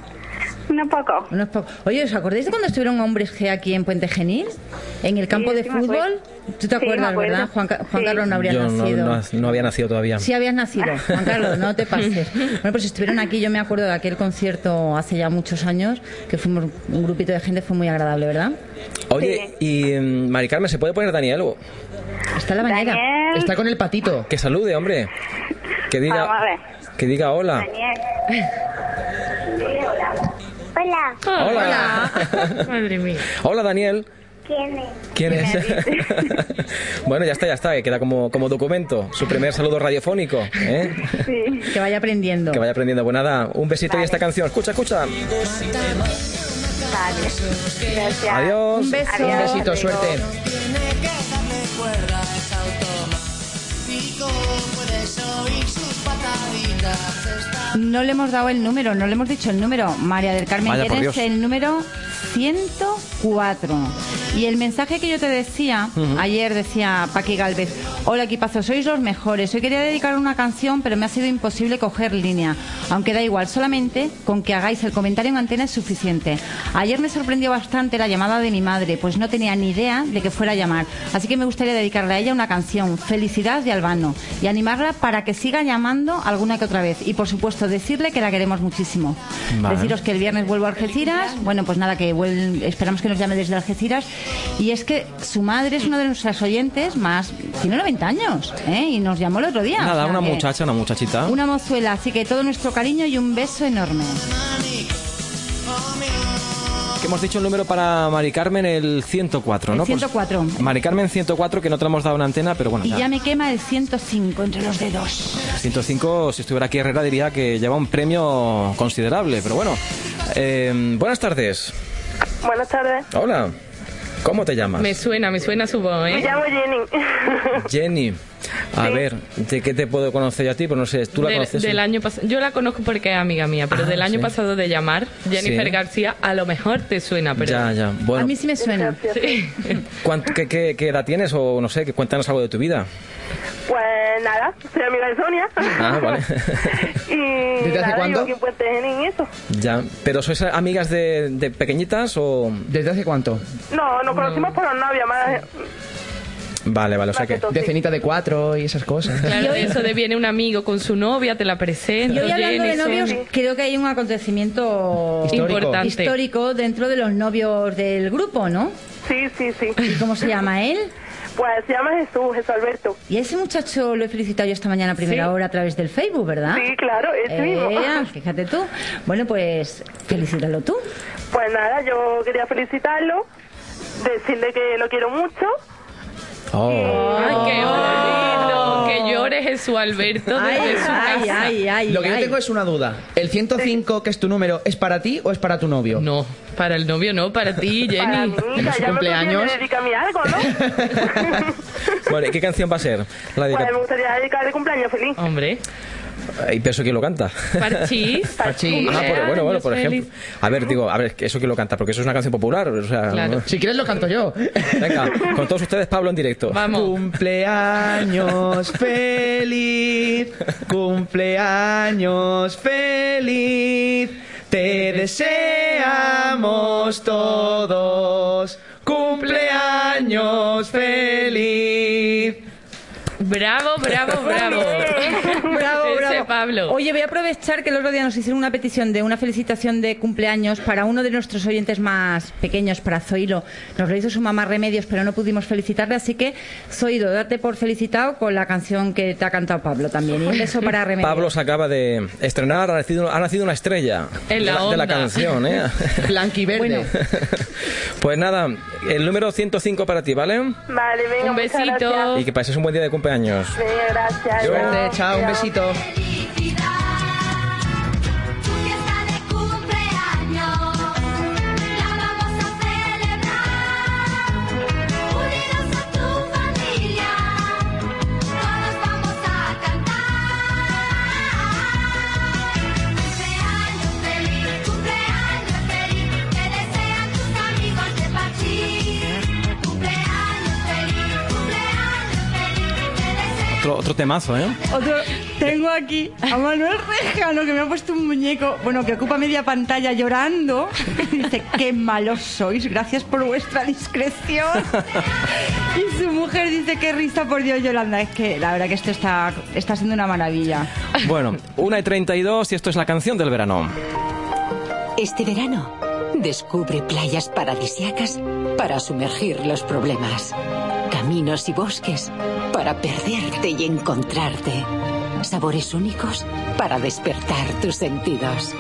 Unos pocos. Unos pocos. Oye, ¿os acordáis de cuando estuvieron hombres G aquí en Puente Genil? En el campo Sí, de sí fútbol. ¿Tú te Sí, acuerdas, verdad? Juan, Juan Sí. Carlos no habría Yo no, nacido. no, no había nacido todavía. Sí habías nacido, Juan Carlos, no te pases. Bueno, pues estuvieron aquí, yo me acuerdo de aquel concierto hace ya muchos años, que fuimos un grupito de gente, fue muy agradable, ¿verdad? Oye, y mm, Mari Carmen, ¿se puede poner Daniel? o- Está en la bañera. Está con el patito. Que salude, hombre. Que Vamos a diga, ver. que diga hola. Hola. Hola. Madre mía. Hola, Daniel. ¿Quién es? ¿Quién es? bueno, ya está, ya está, que queda como, como documento. Su primer saludo radiofónico. ¿eh? Que vaya aprendiendo. Que vaya aprendiendo. Pues nada, un besito y esta canción. Escucha, escucha. Vale. Gracias. Adiós. Un beso. Un besito, suerte. No le hemos dado el número, no le hemos dicho el número. María del Carmen, Vaya, tienes el número 104. Y el mensaje que yo te decía, Ujú. ayer decía Paqui Galvez, hola equipazo, sois los mejores. Hoy quería dedicar una canción, pero me ha sido imposible coger línea. Aunque da igual, solamente con que hagáis el comentario en antena es suficiente. Ayer me sorprendió bastante la llamada de mi madre, pues no tenía ni idea de que fuera a llamar. Así que me gustaría dedicarle a ella una canción, Felicidad de Albano, y animarla para que siga llamando alguna que otra vez. Y por supuesto, decirle que la queremos muchísimo. Vale. Deciros que el viernes vuelvo a Algeciras. Bueno, pues nada, que vuel- esperamos que nos llame desde Algeciras. Y es que su madre es una de nuestras oyentes más. Tiene 90 años, ¿eh? Y nos llamó el otro día. Nada, O sea una muchacha, una muchachita. Una mozuela. Así que todo nuestro cariño y un beso enorme. Que hemos dicho el número para Mari Carmen, el 104, ¿no? El 104. Pues, Mari Carmen 104, que no te lo hemos dado una antena, pero bueno, Y ya. ya me quema el 105 entre los dedos. 105, si estuviera aquí Herrera, diría que lleva un premio considerable, pero bueno. Eh, buenas tardes. Buenas tardes. Hola. ¿Cómo te llamas? Me suena, me suena su voz, Me ¿eh? llamo Jenny. Jenny. A ver, ¿de qué te puedo conocer yo a ti? Pues no sé, ¿tú la Del- conoces? del año. Yo la conozco porque es amiga mía, pero Ah, del año sí. pasado de llamar, Jennifer Sí. García, a lo mejor te suena, pero. Ya, ya. Bueno, A mí sí me suena. Sí. ¿cuánto- qué, qué- qué edad tienes? O no sé, que cuéntanos algo de tu vida. Pues nada, soy amiga de Sonia. Ah, vale. y ¿Desde hace aquí en eso. ya. ¿Pero sois amigas de, de pequeñitas o...? ¿Desde hace cuánto? No, nos conocimos por los novios, más Vale, vale, o sea que... De cenita de cuatro y esas cosas. Claro, eso de viene un amigo con su novia, te la presento. Y hoy hablando de novios, sí. creo que hay un acontecimiento Histórico. Importante. histórico dentro de los novios del grupo, ¿no? Sí, sí, sí. ¿Y cómo se llama él? Pues se llama Jesús, Jesús Alberto. Y a ese muchacho lo he felicitado yo esta mañana a primera Sí. hora a través del Facebook, ¿verdad? Sí, claro, ese mismo. Eh, fíjate tú. Bueno, pues felicítalo tú. Pues nada, yo quería felicitarlo, decirle que lo quiero mucho. Oh. Ay, qué bonito. Que llore Jesús Alberto desde su ay, casa. ay, ay, Lo que yo ay. tengo es una duda. ¿El 105, que es tu número, es para ti o es para tu novio? No, para el novio no, para ti, Para Jenny. mí, En ya su me cumpleaños. gustaría dedicarme a algo, ¿no? Bueno, ¿y qué canción va a ser? La pues me gustaría dedicarle cumpleaños feliz. Hombre, ¿Y peso quién lo canta? parchís. Parchís. Ah, por- bueno, bueno, por ejemplo. A ver, digo, a ver, eso quién lo canta, porque eso es una canción popular, o sea... Claro. Si quieres lo canto yo. Venga, con todos ustedes, Pablo en directo. Vamos. Cumpleaños feliz, cumpleaños feliz, te deseamos todos, cumpleaños feliz. Bravo, bravo, bravo. Bravo. Pablo. Oye, voy a aprovechar que el otro día nos hicieron una petición de una felicitación de cumpleaños para uno de nuestros oyentes más pequeños, para Zoilo. Nos lo hizo su mamá Remedios, pero no pudimos felicitarle, así que Zoilo, date por felicitado con la canción que te ha cantado Pablo también. Y un beso para Remedios. Pablo se acaba de estrenar, ha nacido, ha nacido una estrella En la de, de la canción, ¿eh? Blanquiverde. Bueno. pues nada, el número 105 para ti, ¿vale? Vale, venga, Un besito. Y que pases un buen día de cumpleaños. Venga, gracias. Suerte, Chao. chao, un besito. Otro, temazo, ¿eh? Otro, tengo aquí a Manuel Rejano que me ha puesto un muñeco, bueno, que ocupa media pantalla llorando. Dice, qué malos sois, gracias por vuestra discreción. Y su mujer dice, qué risa por Dios, Yolanda. Es que la verdad que esto está, está siendo una maravilla. Bueno, 1 y 32 y esto es la canción del verano. Este verano, descubre playas paradisiacas para sumergir los problemas. Caminos y bosques para perderte y encontrarte. Sabores únicos para despertar tus sentidos.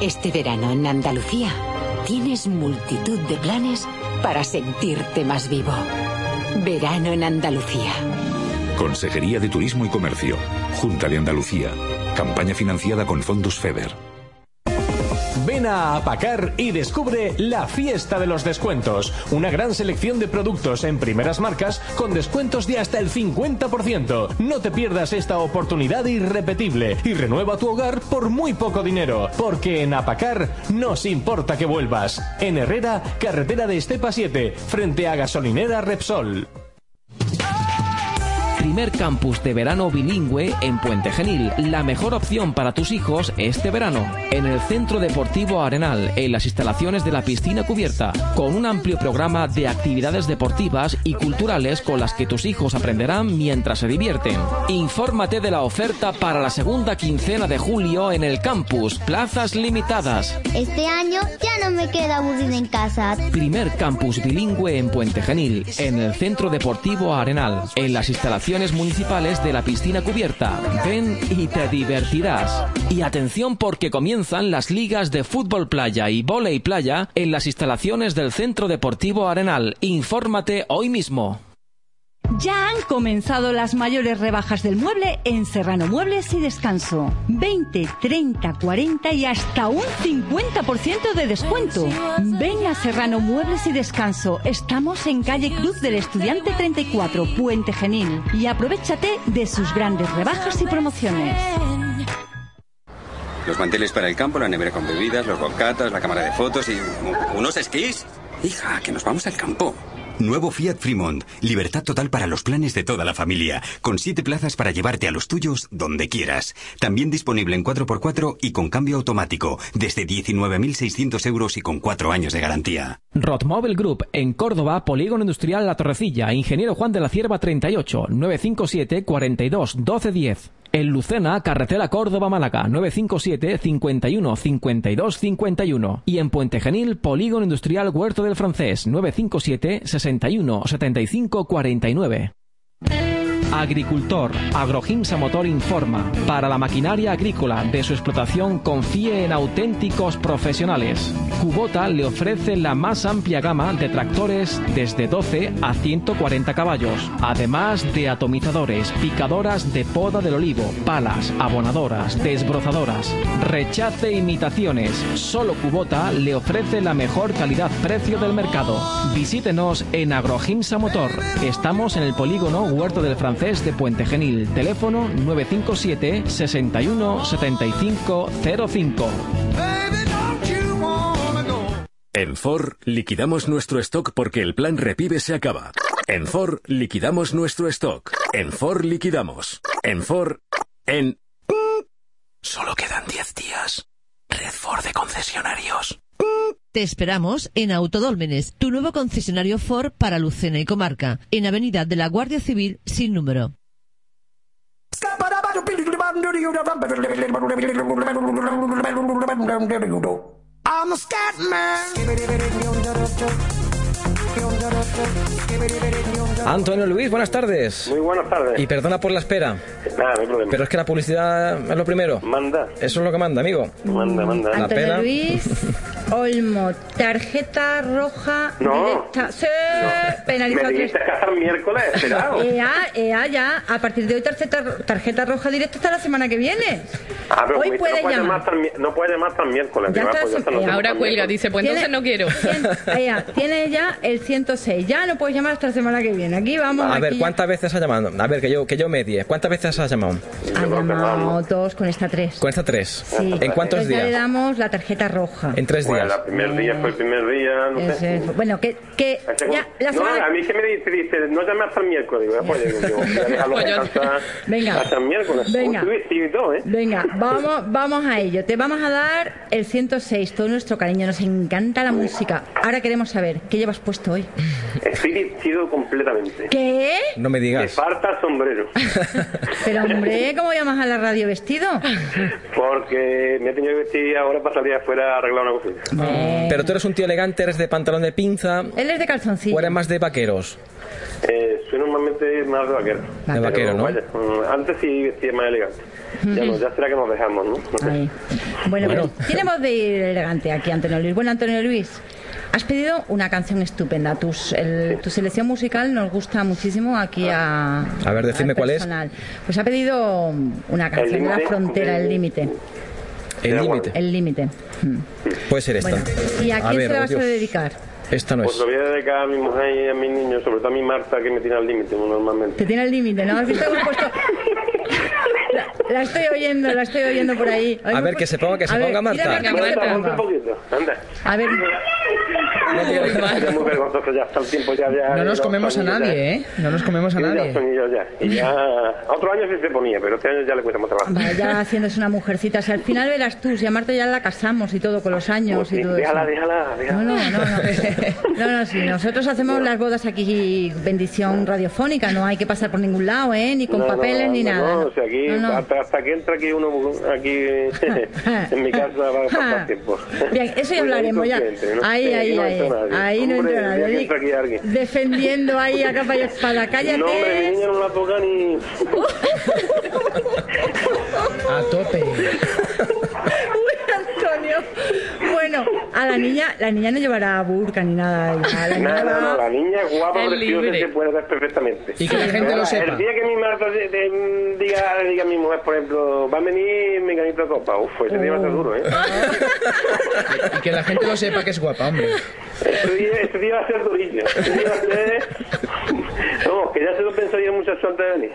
Este verano en Andalucía tienes multitud de planes para sentirte más vivo. Verano en Andalucía. Consejería de Turismo y Comercio. Junta de Andalucía. Campaña financiada con fondos FEDER. Ven a Apacar y descubre la fiesta de los descuentos. Una gran selección de productos en primeras marcas con descuentos de hasta el 50%. No te pierdas esta oportunidad irrepetible y renueva tu hogar por muy poco dinero. Porque en Apacar nos importa que vuelvas. En Herrera, carretera de Estepa 7, frente a gasolinera Repsol. Primer campus de verano bilingüe en Puente Genil. La mejor opción para tus hijos este verano. En el Centro Deportivo Arenal, en las instalaciones de la piscina cubierta, con un amplio programa de actividades deportivas y culturales con las que tus hijos aprenderán mientras se divierten. Infórmate de la oferta para la segunda quincena de julio en el campus. Plazas limitadas. Este año ya no me queda aburrida en casa. Primer campus bilingüe en Puente Genil, en el Centro Deportivo Arenal, en las instalaciones municipales de la piscina cubierta. Ven y te divertirás. Y atención porque comienzan las ligas de fútbol playa y volei playa en las instalaciones del Centro Deportivo Arenal. Infórmate hoy mismo. Ya han comenzado las mayores rebajas del mueble en Serrano Muebles y Descanso. 20, 30, 40 y hasta un 50% de descuento. Ven a Serrano Muebles y Descanso. Estamos en calle Cruz del Estudiante 34, Puente Genil. Y aprovechate de sus grandes rebajas y promociones. Los manteles para el campo, la nevera con bebidas, los bocatas, la cámara de fotos y unos esquís. Hija, que nos vamos al campo. Nuevo Fiat Fremont. Libertad total para los planes de toda la familia. Con siete plazas para llevarte a los tuyos donde quieras. También disponible en 4x4 y con cambio automático. Desde 19.600 euros y con cuatro años de garantía. Rotmobile Group en Córdoba, Polígono Industrial La Torrecilla. Ingeniero Juan de la Cierva 38 957 42 1210. En Lucena, Carretera Córdoba-Málaga, 957 51 52 51. Y en Puente Genil, Polígono Industrial Huerto del Francés, 957 61 75 49. Agricultor, Agrogimsa Motor informa. Para la maquinaria agrícola de su explotación confíe en auténticos profesionales. Kubota le ofrece la más amplia gama de tractores desde 12 a 140 caballos, además de atomizadores, picadoras de poda del olivo, palas, abonadoras, desbrozadoras. Rechace imitaciones. Solo Kubota le ofrece la mejor calidad-precio del mercado. Visítenos en Agrogimsa Motor. Estamos en el polígono Huerto del Francés de Puente Genil. Teléfono 957 61 75 05. En Ford liquidamos nuestro stock porque el plan Repibe se acaba. En Ford liquidamos nuestro stock. En Ford liquidamos. En Ford. En. Solo quedan 10 días. Red Ford de concesionarios. Te esperamos en Autodólmenes, tu nuevo concesionario Ford para Lucena y Comarca, en Avenida de la Guardia Civil sin número. Antonio Luis, buenas tardes. Muy buenas tardes. Y perdona por la espera. Nada, no hay problema. Pero es que la publicidad es lo primero. Manda. Eso es lo que manda, amigo. Manda, manda. La Antonio pena. Luis Olmo, tarjeta roja No. directa. Sí, Me penalizado tres. dijiste que hasta el miércoles, esperado. Ea, ea, ya. A partir de hoy tarjeta, tarjeta roja directa hasta la semana que viene. Ah, pero Hoy no puede llamar. no puede llamar hasta el miércoles. Ya está, pues ya está, no Ahora cuelga, miércoles. dice, pues entonces no quiero. Ea, tiene ya el 106. Ya no puedes llamar hasta la semana que viene. Aquí vamos. A ver, ¿cuántas veces has llamado? A ver, que yo, que yo medie. ¿Cuántas veces has llamado? Ha llamado dos con esta tres. Con esta tres. Sí. ¿En cuántos Entonces ya le días? damos la tarjeta roja. En tres Bueno, días. el primer día fue el primer día, no Es- sé. es- bueno, que, que ya, la no, semana... a mí que me dice, dice, no llame hasta el miércoles. Digo, pues, yo Pues yo- Venga. hasta el miércoles. Venga. Uy, sí, y todo, ¿eh? Venga, vamos, vamos a ello. Te vamos a dar el 106, todo nuestro cariño. Nos encanta la música. Ahora queremos saber, ¿qué llevas puesto hoy? Estoy vestido completamente. ¿Qué? No me Me digas. falta sombrero. Pero hombre, ¿cómo llamas a la radio vestido? Porque me he tenido que vestir ahora para salir afuera a arreglar una cosita. Pero tú eres un tío elegante, eres de pantalón de pinza. Él es de calzoncillo. ¿O eres más de vaqueros? Eh, soy normalmente más de vaquero. De vaquero, ¿no? vaya, mm, antes sí vestía más elegante. Ya no, ya será que nos dejamos, ¿no? Bueno, Bueno. pues tenemos de ir elegante aquí, Antonio Luis. Bueno, Antonio Luis, has pedido una canción estupenda. Tus, el- tu selección musical nos gusta muchísimo aquí a... A ver, decidme al cuál es. personal. Pues ha pedido una canción de la frontera, El Límite. El límite. El Límite. Puede ser esta. Bueno, ¿y a quién ver, se la vas a dedicar? Esta no Pues es. lo voy a dedicar a mi mujer y a mis niños, sobre todo a mi Marta, que me tiene al límite normalmente. Te tiene el límite, ¿no? ¿Has visto que hemos puesto...? La, la estoy oyendo, la estoy oyendo por ahí. A ver, que se ponga, que se A ver, ponga mira, Marta. Marta, Marta, ponga. un poquito, anda. A ver, Ya muy vergonzoso, ya está el tiempo, ya, ya. No nos comemos a nadie, ya- ¿eh? No nos comemos a nadie. son ellos ya. Y ya. Otro año sí se ponía, pero este año ya le cuesta más trabajo. vaya haciéndose una mujercita. Si al final verás tú, si a Marta ya la casamos y todo, con los años y todo eso. Déjala, déjala, déjala. No, no, no, no. No, no, sí. Nosotros hacemos las bodas aquí, bendición radiofónica, no hay que pasar por ningún lado, ¿eh? Ni con No, no, papeles ni no, nada. No, ¿no? o sea, aquí, No, no. Hasta, hasta que entra aquí uno aquí en mi casa va a pasar tiempo. Bien, eso ya hablaremos ya. Entre, ¿no? Ahí, Ahí, no entra nadie. Ahí no Hombre, entra el nadie. día que entra aquí alguien. Defendiendo ahí a capa y espada. Cállate. No, hombre, mi niña no la toca ni. A tope. Antonio. Bueno, a la niña, la niña no llevará burka ni nada. La niña Nada, no, va- la niña es guapa, Es preciosa y se puede ver perfectamente. Y que la gente lo El sepa. día que mi Marta de- de- diga, diga a mi mujer, por ejemplo, va a venir mi ganito de copa, uf, ese día va a ser duro, ¿eh? Y que la gente lo sepa que es guapa, hombre. Ese día, va a ser durillo. Ese día va a ser... No, que ya se lo pensaría muchas antes de venir.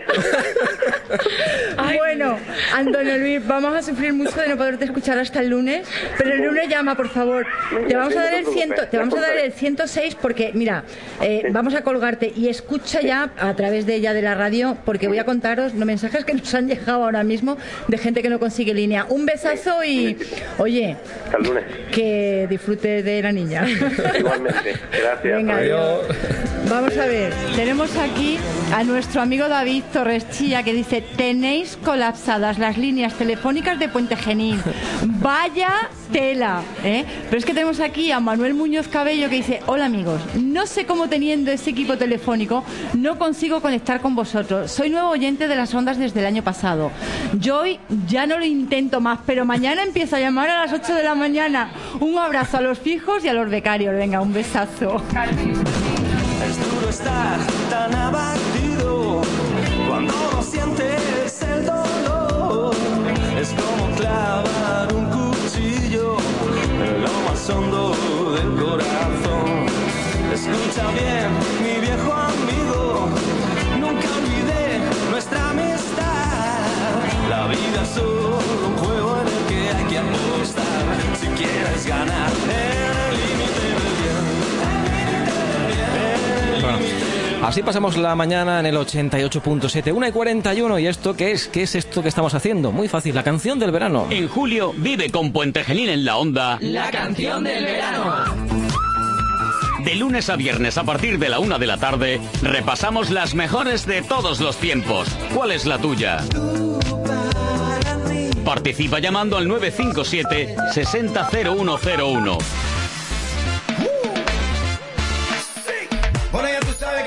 Antonio Luis, vamos a sufrir mucho de no poderte escuchar hasta el lunes, pero el lunes llama, por favor. Te vamos a dar el ciento, te vamos a dar el 106 porque, mira, eh, vamos a colgarte y escucha ya a través de ella de la radio porque voy a contaros los mensajes que nos han llegado ahora mismo de gente que no consigue línea. Un besazo y, oye, Hasta el lunes. que disfrute de la niña. Igualmente. Gracias. Venga, Adiós. Vamos a ver, tenemos aquí a nuestro amigo David Torres Chía que dice, tenéis colapsadas las líneas telefónicas de Puente Genil. Vaya tela, ¿eh? Pero es que tenemos aquí a Manuel Muñoz Cabello que dice, hola amigos, no sé cómo teniendo ese equipo telefónico no consigo conectar con vosotros. Soy nuevo oyente de las ondas desde el año pasado. Yo hoy ya no lo intento más, pero mañana empiezo a llamar a las 8 de la mañana. Un abrazo a los fijos y a los becarios. Venga, un besazo. Es duro estar tan abatido cuando no sientes el dolor. Es como clavar un cuchillo en lo más hondo del corazón. Escucha bien, mi viejo amigo, nunca olvidé nuestra amistad. La vida es solo un juego en el que hay que apostar. Si quieres ganar así pasamos la mañana en el 88.7, 1 y 41. ¿Y esto qué es? ¿Qué es esto que estamos haciendo? Muy fácil, la canción del verano. En julio vive con Puente Genil en la onda. La canción del verano. De lunes a viernes a partir de la una de la tarde repasamos las mejores de todos los tiempos. ¿Cuál es la tuya? Participa llamando al 957 600101.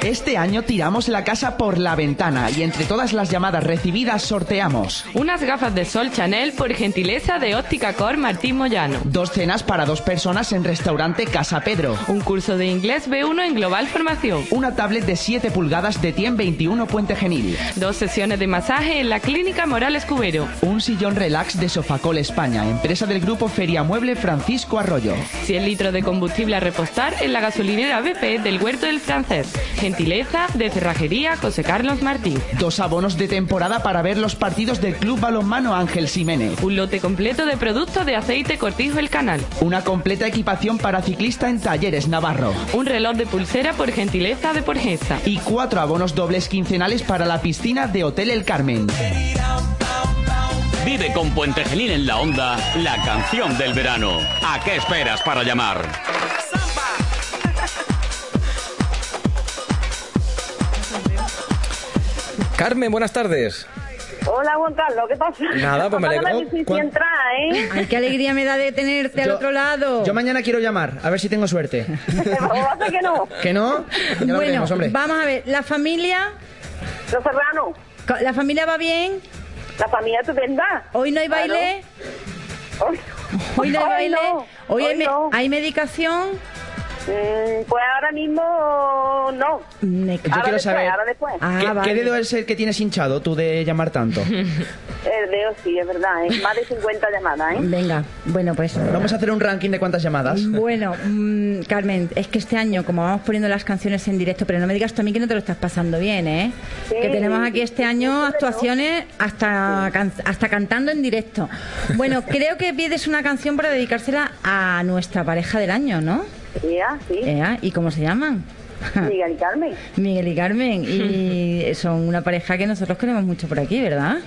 Este año tiramos la casa por la ventana y entre todas las llamadas recibidas sorteamos Unas gafas de sol Chanel por gentileza de Óptica Cor Martín Moyano. dos cenas para dos personas en restaurante Casa Pedro, Un curso de inglés B1 en Global Formación. una tablet de 7 pulgadas de TIEM 21 Puente Genil, Dos sesiones de masaje en la Clínica Morales Cubero. un sillón relax de Sofacol España, empresa del grupo Feria Mueble Francisco Arroyo. 100 litros de combustible a repostar en la gasolinera BP del Huerto del Francés. Gentileza de Cerrajería José Carlos Martín. Dos abonos de temporada para ver los partidos del Club Balonmano Ángel Jiménez. Un lote completo de productos de aceite Cortijo El Canal. Una completa equipación para ciclista en Talleres Navarro. Un reloj de pulsera por gentileza de Porgesa. Y cuatro abonos dobles quincenales para la piscina de Hotel El Carmen. Vive con Puente Genil en la onda la canción del verano. ¿A qué esperas para llamar? Carmen, buenas tardes. Hola, Juan Carlos, ¿qué pasa? Nada, pues me alegro. la difícil ¿Cuán- entrar, ¿eh? Ay, qué alegría me da de tenerte al otro lado. Yo mañana quiero llamar, a ver si tengo suerte. ¿O va a que no? ¿Que no? Ya bueno, veremos, hombre. vamos a ver, la familia, Los serranos, la familia va bien. la familia estupenda. Hoy no hay Claro. baile. Hoy, Hoy no hay hoy baile. no, Hoy, hay, hoy me- no. hay medicación. Mm, pues ahora mismo no. Me- Yo ahora quiero después, saber ahora después. Ah, ¿qué, vale. qué dedo es el que tienes hinchado tú de llamar tanto? El dedo sí, es verdad, ¿eh? Más de 50 llamadas, ¿eh? Venga, bueno, pues. Vamos a hacer un ranking de cuántas llamadas. Bueno, mm, Carmen, es que este año, como vamos poniendo las canciones en directo, pero no me digas tú a mí que no te lo estás pasando bien, ¿eh? Sí. Que tenemos aquí este año actuaciones hasta, can- hasta cantando en directo. Bueno, creo que pides una canción para dedicársela a nuestra pareja del año, ¿no? Ya, sí. Ea, ¿Y cómo se llaman? Miguel y Carmen. Miguel y Carmen. Y son una pareja que nosotros queremos mucho por aquí, ¿verdad?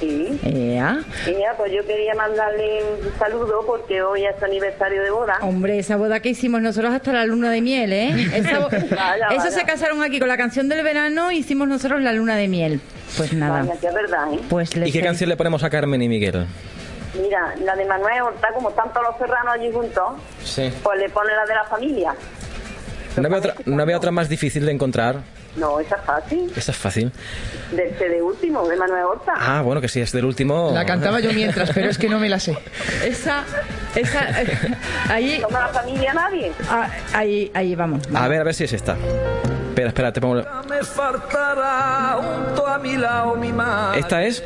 Sí. Ea. Y pues yo quería mandarle un saludo porque hoy es su aniversario de boda. Hombre, esa boda que hicimos nosotros hasta la luna de miel, ¿eh? Esa Vaya, Eso vaya. se casaron aquí con la canción del verano, hicimos nosotros la luna de miel. Pues nada. Vaya, que es verdad, ¿eh? Pues ¿Y qué canción le ponemos a Carmen y Miguel? Mira, la de Manuel Horta, como están todos los serranos allí juntos, Sí. pues le pone la de la familia. ¿No había otra, no había otra más difícil de encontrar? No, esa es fácil. Esa es fácil. Del CD último, de Manuel Horta. Ah, bueno, que sí, es del último. La cantaba yo mientras, pero es que no me la sé. Esa, esa, ahí, ¿No la familia nadie? ah, ahí, ahí vamos. A ver, a ver si es esta. Espera, espera, te pongo. Me faltará junto a mi lado mi madre. ¿Esta es?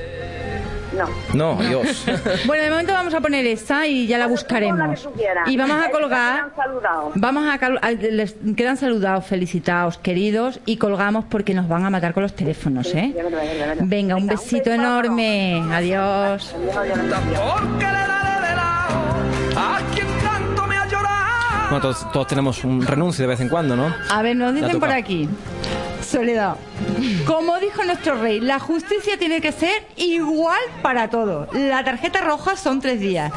No. No, Dios. Bueno, de momento vamos a poner esta y ya la buscaremos. Y vamos a colgar. Vamos a, les quedan saludados, felicitados, queridos y colgamos porque nos van a matar con los teléfonos, ¿eh? Venga, un besito enorme. Adiós. Bueno, todos, todos tenemos un renuncio de vez en cuando, ¿no? A ver, nos dicen por aquí. Soledad. Como dijo nuestro rey, la justicia tiene que ser igual para todos. La tarjeta roja son tres días.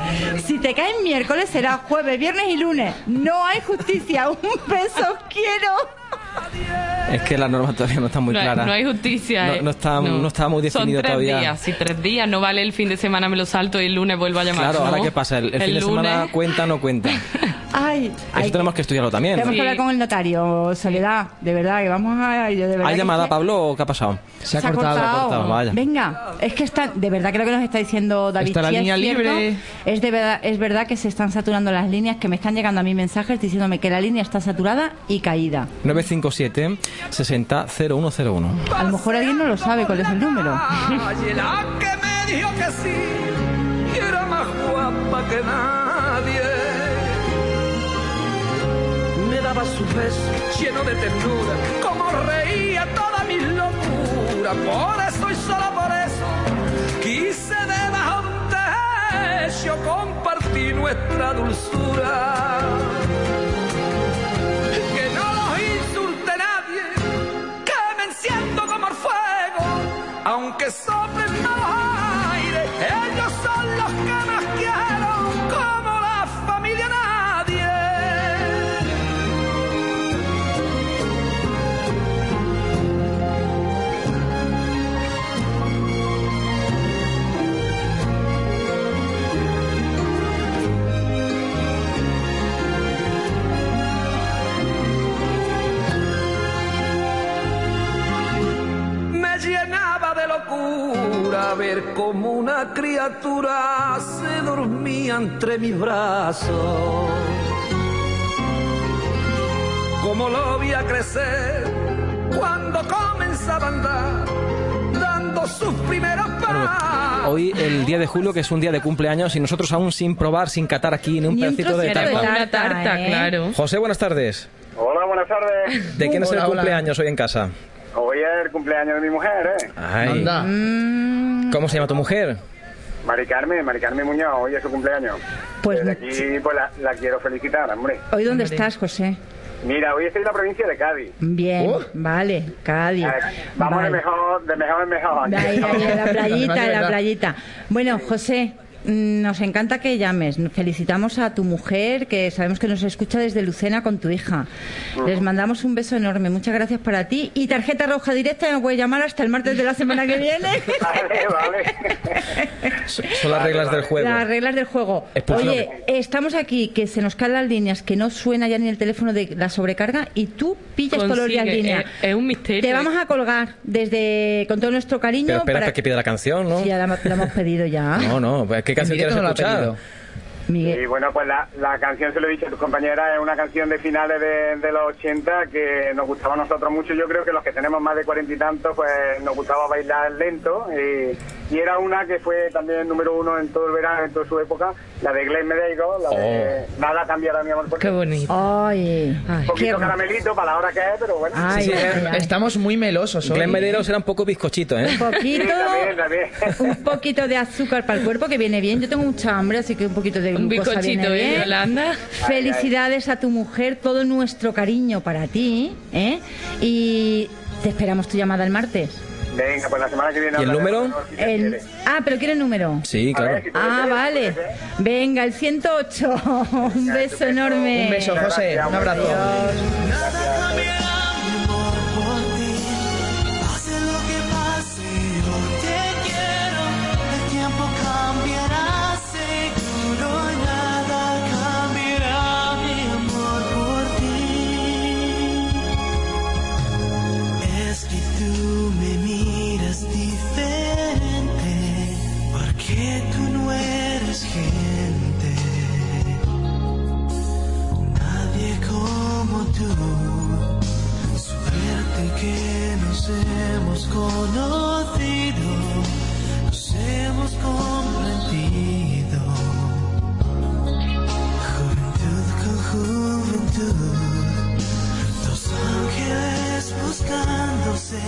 Si te cae miércoles será jueves, viernes y lunes. No hay justicia. Un beso, quiero. Es que la norma todavía no está muy no, clara. no hay justicia. No- eh. no está- no está muy definido Son tres todavía. días. Si tres días no vale el fin de semana, me lo salto y el lunes vuelvo a llamar. Claro, ahora ¿no? qué pasa, el, el fin de lunes- semana cuenta o no cuenta. Ay, Eso ay, tenemos que estudiarlo también. tenemos que Sí. hablar con el notario, Soledad. De verdad, que vamos a. yo de verdad ¿Hay llamada, es que- Pablo, o qué ha pasado? Se ha cortado. se ha cortado, vaya. Venga, es que está, de verdad creo que nos está diciendo David. Está la es línea cierto. libre. Es de verdad, es verdad que se están saturando las líneas, que me están llegando a mí mensajes diciéndome que la línea está saturada y caída. 957 60 0101. A lo mejor alguien no lo sabe cuál es el número. Y la que me dijo que sí, era más guapa que nadie. Me daba su beso lleno de ternura, como reía toda mi locura. Por eso y solo por eso, quise debajo de un techo compartir nuestra dulzura. Aunque soplen para ver cómo una criatura se dormía entre mis brazos. Como lo vi a crecer cuando comenzaba a andar, dando sus primeros pasos. Hoy, el día de julio, que es un día de cumpleaños, y nosotros aún sin probar, sin catar aquí ni un Ni un pedacito de tarta. Una tarta, claro. José, buenas tardes. Hola, buenas tardes. ¿De quién es el Hola, hola. cumpleaños hoy en casa? Hoy es el cumpleaños de mi mujer, ¿eh? Ay. Mm. ¿Cómo se llama tu mujer? Mari Carmen, Mari Carmen Muñoz, hoy es su cumpleaños. Pues Desde aquí pues la, la quiero felicitar, hombre. ¿Hoy dónde estás, José? Mira, hoy estoy en la provincia de Cádiz. Bien, Uh. vale, Cádiz. Vamos Vale. de mejor, de mejor en mejor. Ahí, ahí, en la playita, en la playita. Bueno, José, nos encanta que llames. Felicitamos a tu mujer, que sabemos que nos escucha desde Lucena con tu hija. Les mandamos un beso enorme. Muchas gracias para ti. Y tarjeta roja directa, me puedes llamar hasta el martes de la semana que viene. Vale, vale. Son las reglas del juego. Las reglas del juego. Oye, estamos aquí, que se nos caen las líneas, que no suena ya ni el teléfono de la sobrecarga y tú pillas todos los días línea. es- es un misterio, Te ¿eh? vamos a colgar desde con todo nuestro cariño. Pero espera para- hasta que pida la canción, ¿no? Sí, ya la, la hemos pedido ya. No, no, ¿qué canción quieres escuchar? Y bueno, pues la, la canción, se lo he dicho a tu compañera, es una canción de finales de, de los 80 que nos gustaba a nosotros mucho. Yo creo que los que tenemos más de cuarenta y tantos, pues nos gustaba bailar lento. Y, y era una que fue también número uno en todo el verano, en toda su época, la de Glenn Medeiros, la de Nada cambiará mi amor. Por Qué bonito. Ay, Un poquito caramelito para la hora que es, pero bueno. Ay, Sí, ay, ay. Estamos muy melosos hoy. Glenn Medeiros era un poco bizcochito, ¿eh? Un poquito, Sí, también, también. un poquito de azúcar para el cuerpo que viene bien. Yo tengo mucha hambre, así que un poquito de Un bizcochito, ¿eh, bien. Yolanda? Felicidades a tu mujer, todo nuestro cariño para ti, ¿eh? Y te esperamos tu llamada el martes. Venga, pues la semana que viene. ¿Y el número? Ah, pero quiere el número. Sí, claro. Ah, vale. Venga, el 108. Un beso enorme. Un beso, José. Un abrazo. Pase hemos conocido, nos hemos comprendido. Juventud con juventud, dos ángeles buscándose,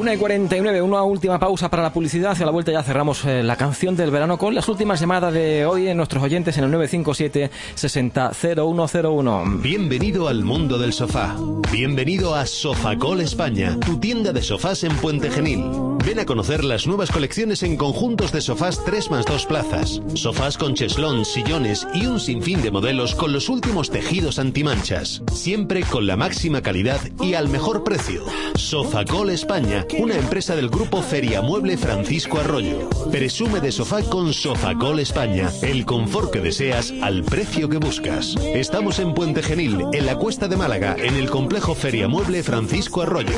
1 y 49, una última pausa para la publicidad. Hacia la vuelta ya cerramos eh, la canción del verano con las últimas llamadas de hoy en nuestros oyentes en el 957-600101. Bienvenido al mundo del sofá. Bienvenido a Sofacol España, tu tienda de sofás en Puente Genil. Ven a conocer las nuevas colecciones en conjuntos de sofás 3 más 2 plazas. Sofás con cheslón, sillones y un sinfín de modelos con los últimos tejidos antimanchas. Siempre con la máxima calidad y al mejor precio. Sofacol España, una empresa del grupo Feria Mueble Francisco Arroyo. Presume de sofá con Sofacol España. El confort que deseas al precio que buscas. Estamos en Puente Genil, en la Cuesta de Málaga, en el complejo Feria Mueble Francisco Arroyo.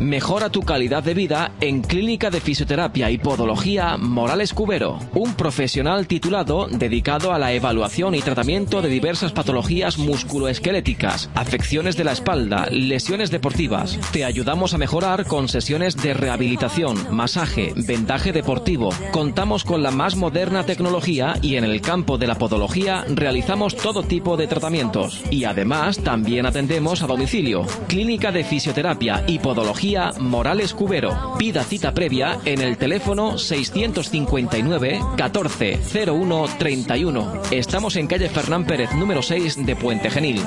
Mejora tu calidad de vida en Clínica de Fisioterapia y Podología Morales Cubero, un profesional titulado dedicado a la evaluación y tratamiento de diversas patologías musculoesqueléticas, afecciones de la espalda, lesiones deportivas. Te ayudamos a mejorar con sesiones de rehabilitación, masaje, vendaje deportivo. Contamos con la más moderna tecnología y en el campo de la podología realizamos todo tipo de tratamientos. Y además también atendemos a domicilio. Clínica de Fisioterapia y Podología Morales Cubero. Pida cita previa en el teléfono 659 14 01 31. Estamos en calle Fernán Pérez número 6 de Puente Genil.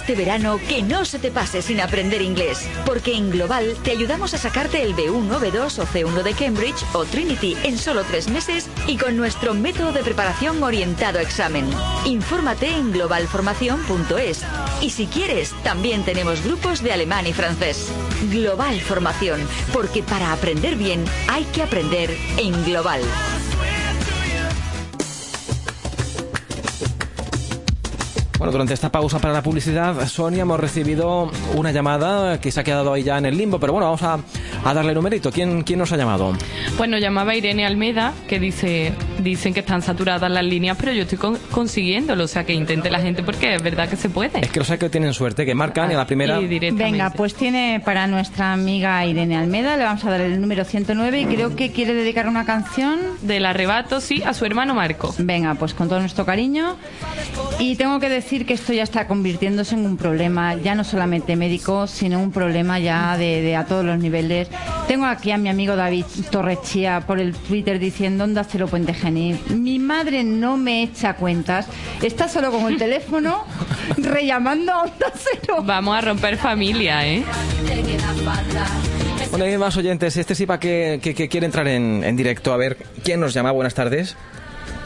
Este verano que no se te pase sin aprender inglés, porque en Global te ayudamos a sacarte el B1, B2 o C1 de Cambridge o Trinity en solo tres meses y con nuestro método de preparación orientado a examen. Infórmate en globalformación.es y si quieres, también tenemos grupos de alemán y francés. Global Formación, porque para aprender bien hay que aprender en Global. Bueno, durante esta pausa para la publicidad, Sonia, hemos recibido una llamada que se ha quedado ahí ya en el limbo, pero bueno, vamos a, a darle numerito. ¿Quién, ¿Quién nos ha llamado? Pues nos llamaba Irene Almeda, que dice, dicen que están saturadas las líneas, pero yo estoy con- consiguiéndolo, o sea, que intente la gente porque es verdad que se puede. Es que los que tienen suerte, que marcan y a la primera... Y directamente. Venga, pues tiene para nuestra amiga Irene Almeda, le vamos a dar el número 109 y creo que quiere dedicar una canción. Del arrebato, sí, a su hermano Marco. Venga, pues con todo nuestro cariño. Y tengo que decir que esto ya está convirtiéndose en un problema, ya no solamente médico, sino un problema ya de, de a todos los niveles. Tengo aquí a mi amigo David Torrechía por el Twitter diciendo Onda Cero Puente Genil. Mi madre no me echa cuentas, está solo con el teléfono rellamando a Onda Cero. Vamos a romper familia, ¿eh? Bueno, hay más oyentes. Este sí para que, que- que quiere entrar en, en directo. A ver, ¿quién nos llama? Buenas tardes.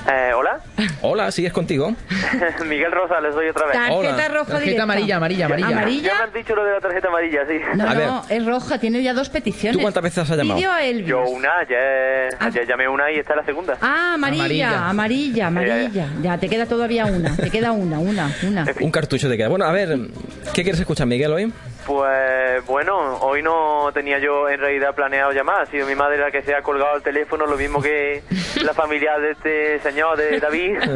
Eh, ¿Hola? Hola, ¿sigues contigo? Miguel Rosales, soy otra vez. Tarjeta Hola. roja Tarjeta directa. amarilla, amarilla, amarilla. ¿Amarilla? Ya me han dicho lo de la tarjeta amarilla, sí. No, A ver. no, es roja, tiene ya dos peticiones. ¿Tú cuántas veces has llamado? Pidió a Elvis. Yo una, ayer, ayer llamé una y esta es la segunda. Ah, amarilla, amarilla, amarilla. Ya, te queda todavía una, te queda una, una, una. Un cartucho te queda. Bueno, a ver, ¿qué quieres escuchar, Miguel, hoy? Pues bueno, hoy no tenía yo en realidad planeado llamar. Ha sido mi madre la que se ha colgado el teléfono, lo mismo que la familia de este señor, de David.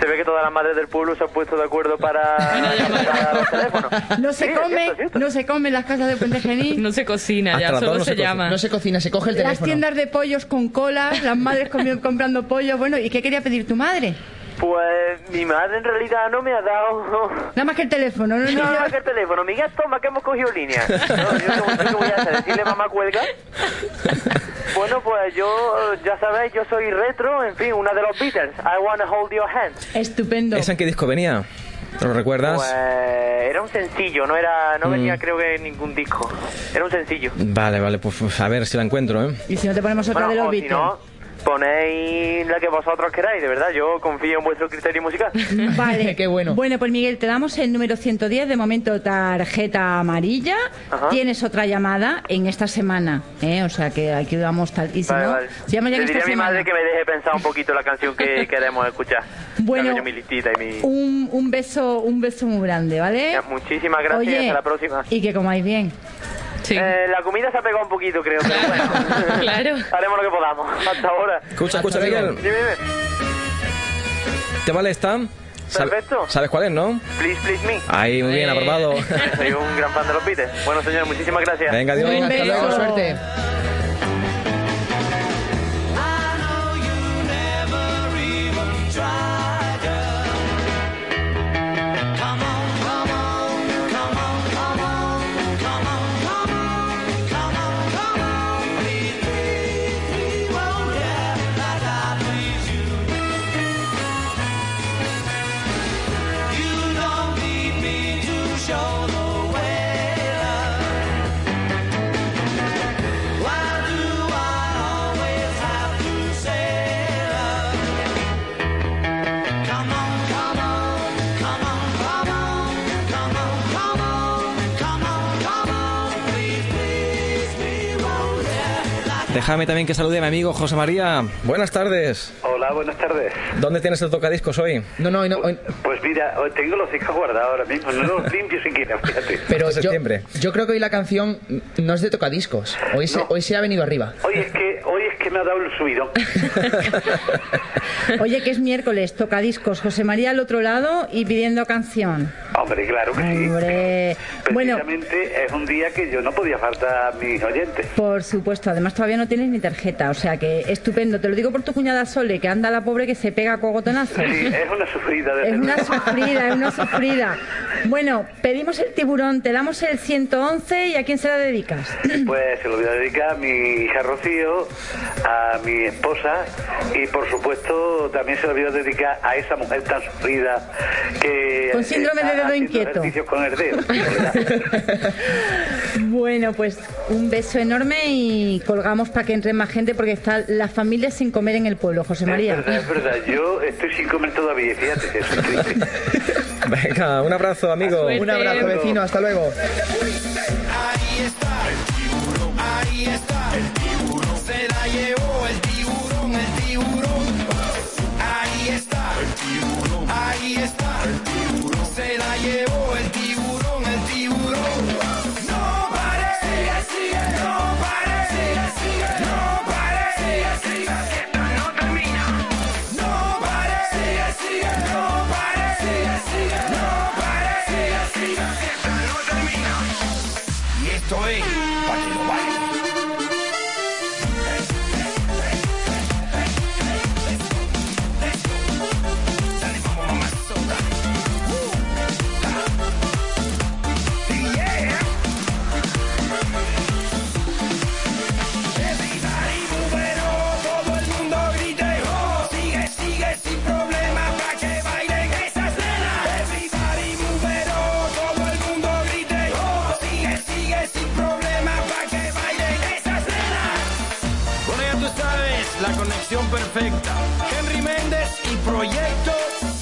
Se ve que todas las madres del pueblo se han puesto de acuerdo para, para los teléfonos. No se Sí, es come, cierto, es cierto. no se come en las casas de Puente Genil. No se cocina, Hasta ya las solo no se, llama. No se cocina, se coge el Las teléfono. tiendas de pollos con cola, las madres comprando pollo. Bueno, ¿y qué quería pedir tu madre? Pues mi madre en realidad no me ha dado Nada más que el teléfono, no, no, no. no, que el teléfono. Miguel, toma, que hemos cogido línea. No, yo qué- voy a hacer, decirle mamá cuelga. Bueno, pues yo, ya sabéis, yo soy retro, en fin, una de los Beatles. I wanna hold your hand. Estupendo. ¿Esa en qué disco venía? ¿Lo recuerdas? Pues era un sencillo, no era, no Mm. venía creo que en ningún disco. Era un sencillo. Vale, vale, pues, a ver si la encuentro, ¿eh? Y si no te ponemos otra Bueno, de los o si Beatles. no, ponéis la que vosotros queráis, de verdad. Yo confío en vuestro criterio musical. Vale. Qué bueno. Bueno, pues Miguel, te damos el número 110, de momento tarjeta amarilla. Ajá. Tienes otra llamada en esta semana, ¿eh? O sea que aquí vamos tal. Y si Vale, no, vale. si ya en esta a mi semana. madre que me deje pensar un poquito la canción que queremos escuchar. Bueno. Yo mi listita y mi... Un, un beso, un beso muy grande, ¿vale? Ya, muchísimas gracias, Oye, hasta la próxima. Y que comáis bien. Sí. Eh, la comida se ha pegado un poquito, creo, pero bueno. Claro. Haremos lo que podamos. Hasta ahora. Escucha, escucha. Miguel. Dime, dime. ¿Te vale esta? ¿Sabe- Perfecto. ¿Sabes cuál es, no? Please, please me. Ahí, muy bien, Eh. aprobado. Soy un gran fan de los Beatles. Bueno, señores, muchísimas gracias. Venga, adiós. Un Hasta luego, suerte. Déjame también que salude a mi amigo José María. Buenas tardes. Hola, buenas tardes. ¿Dónde tienes el tocadiscos hoy? No, no, hoy no, hoy- Pues mira, hoy tengo los discos guardados ahora mismo, no los limpio siquiera, fíjate. pero yo, septiembre. yo creo que hoy la canción no es de tocadiscos. Hoy se, hoy se ha venido arriba. Hoy es que, hoy es que me ha dado el subidón. Oye, que es miércoles, toca discos. José María al otro lado y pidiendo canción. Hombre, claro que sí. Hombre. Bueno, Precisamente es un día que yo no podía faltar a mis oyentes. por supuesto. Además, todavía no tienes ni tarjeta. O sea que estupendo. Te lo digo por tu cuñada Sole, que anda la pobre que se pega a cogotonazos. Sí, es una sufrida de Es una sufrida, es una sufrida. Bueno, pedimos el tiburón, te damos el 111 y ¿a quién se la dedicas? Pues se lo voy a dedicar a mi hija Rocío, a mi esposa y por supuesto también se lo voy a dedicar a esa mujer tan sufrida que Con síndrome de dedo inquieto. ejercicios con el dedo. Bueno, pues un beso enorme y colgamos para que entre más gente porque está la familia sin comer en el pueblo, José María. Es verdad, es verdad. Yo estoy sin comer todavía, fíjate, eso es triste. Venga, un abrazo, amigo. Un abrazo, vecino. Hasta luego. Ahí está el tiburón, ahí está el tiburón. Se la llevó el tiburón, llevó el. Perfecta. Henry Méndez y Proyecto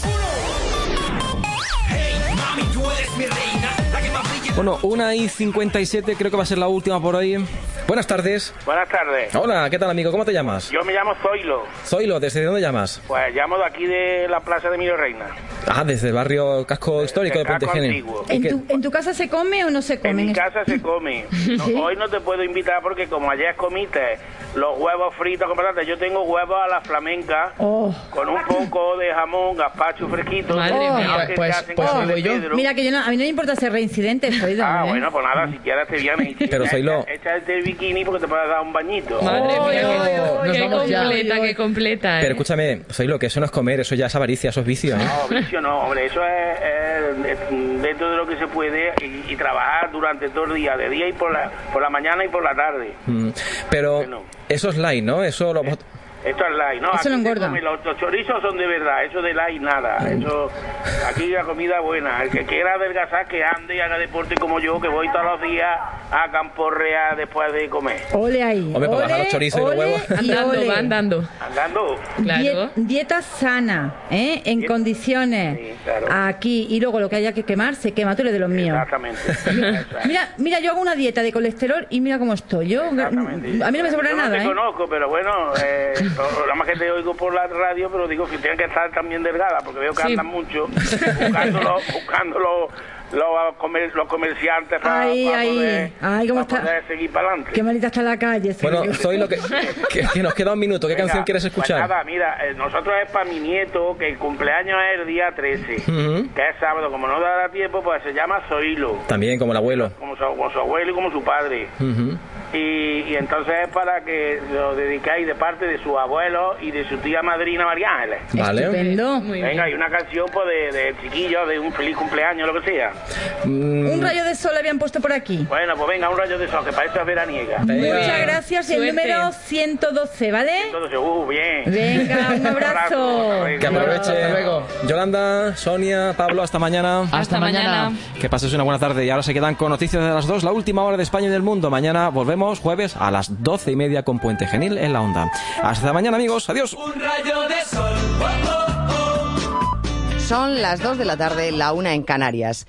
1. Hey, mami, tú eres mi reina, la que más brilla. Bueno, una y 57 creo que va a ser la última por hoy. Buenas tardes. Buenas tardes. Hola, ¿qué tal amigo? ¿Cómo te llamas? Yo me llamo Zoilo. Zoilo, ¿desde dónde llamas? Pues llamo de aquí de la plaza de Emilio Reina. Ah, desde el barrio casco histórico de casco. ¿Y ¿En tu, ¿En tu casa se come o no se come? En mi casa se come. No, Hoy no te puedo invitar porque como ayer comiste los huevos fritos con patatas, yo tengo huevos a la flamenca Oh. con un poco de jamón, gazpacho fresquito. Madre mía. Pues- pues de voy yo. Mira que yo no, a mí no me importa ser reincidente, soy Ah, bueno, pues nada, si quieres te vienes. y Pero Zoilo- echa- Échate el bikini porque te puedes dar un bañito. Madre mía, qué completa, qué completa. ¿eh? Pero escúchame, Zoilo, que eso no es comer, eso ya es avaricia, eso es vicio, ¿eh? No, vicio no, hombre, eso es, dentro de lo que se puede y, y trabajar durante todo el día, de día y por la, por la mañana y por la tarde. Mm, Pero eso es light, ¿no? Eso lo... Esto es light, ¿no? Eso Aquí lo se engorda. los, los chorizos son de verdad, eso de light nada. Eso, aquí la comida buena. El que quiera adelgazar, que ande y haga deporte como yo, que voy todos los días a Campo Real después de comer. Ole ahí. Hombre, para bajar ole, los chorizos y los huevos. Andando, ole. va andando. Andando. Die- dieta sana, ¿eh? en condiciones. Aquí. Y luego lo que haya que quemar, se quema. Tú eres de los míos. Exactamente. Mira, mira, yo hago una dieta de colesterol y mira cómo estoy. Yo, a mí no me sobra Yo nada, no te ¿eh? conozco, pero bueno, eh, nada más que te oigo por la radio, pero digo que tienen que estar también delgada, porque veo que Sí. andan mucho buscando los, buscando los, comer- los comerciantes para, Ay, para ay. poder, Ay, cómo para está. poder seguir para adelante. Qué malita está la calle. Bueno, Zoilo. Zoilo, que, que, que nos queda un minuto. ¿Qué Venga, canción quieres escuchar? Pues nada, mira, eh, nosotros es para mi nieto, que el cumpleaños es el día 13, Ujú. que es sábado, como no dará tiempo, pues se llama Zoilo, También, como el abuelo. como su, como su abuelo y como su padre. Y, y entonces es para que lo dedicáis de parte de su abuelo y de su tía madrina María Ángeles. Vale. Estupendo. Venga, y una canción pues de, de chiquillo, de un feliz cumpleaños, lo que sea. Mm, Un rayo de sol habían puesto por aquí. Bueno, pues venga, un rayo de sol, que parece veraniega. Muchas gracias. Y el número 112, ¿vale? Entonces, uh, bien. Venga, un abrazo. Que aproveche. Yolanda, Sonia, Pablo, hasta mañana. Hasta mañana. Que pases una buena tarde. Y ahora se quedan con noticias de las dos, la última hora de España y del mundo. Mañana volvemos jueves a las doce y media con Puente Genil en la onda. Hasta mañana, amigos. Adiós. Un rayo de sol. Oh, oh, oh. Son las 2 de la tarde, la una en Canarias.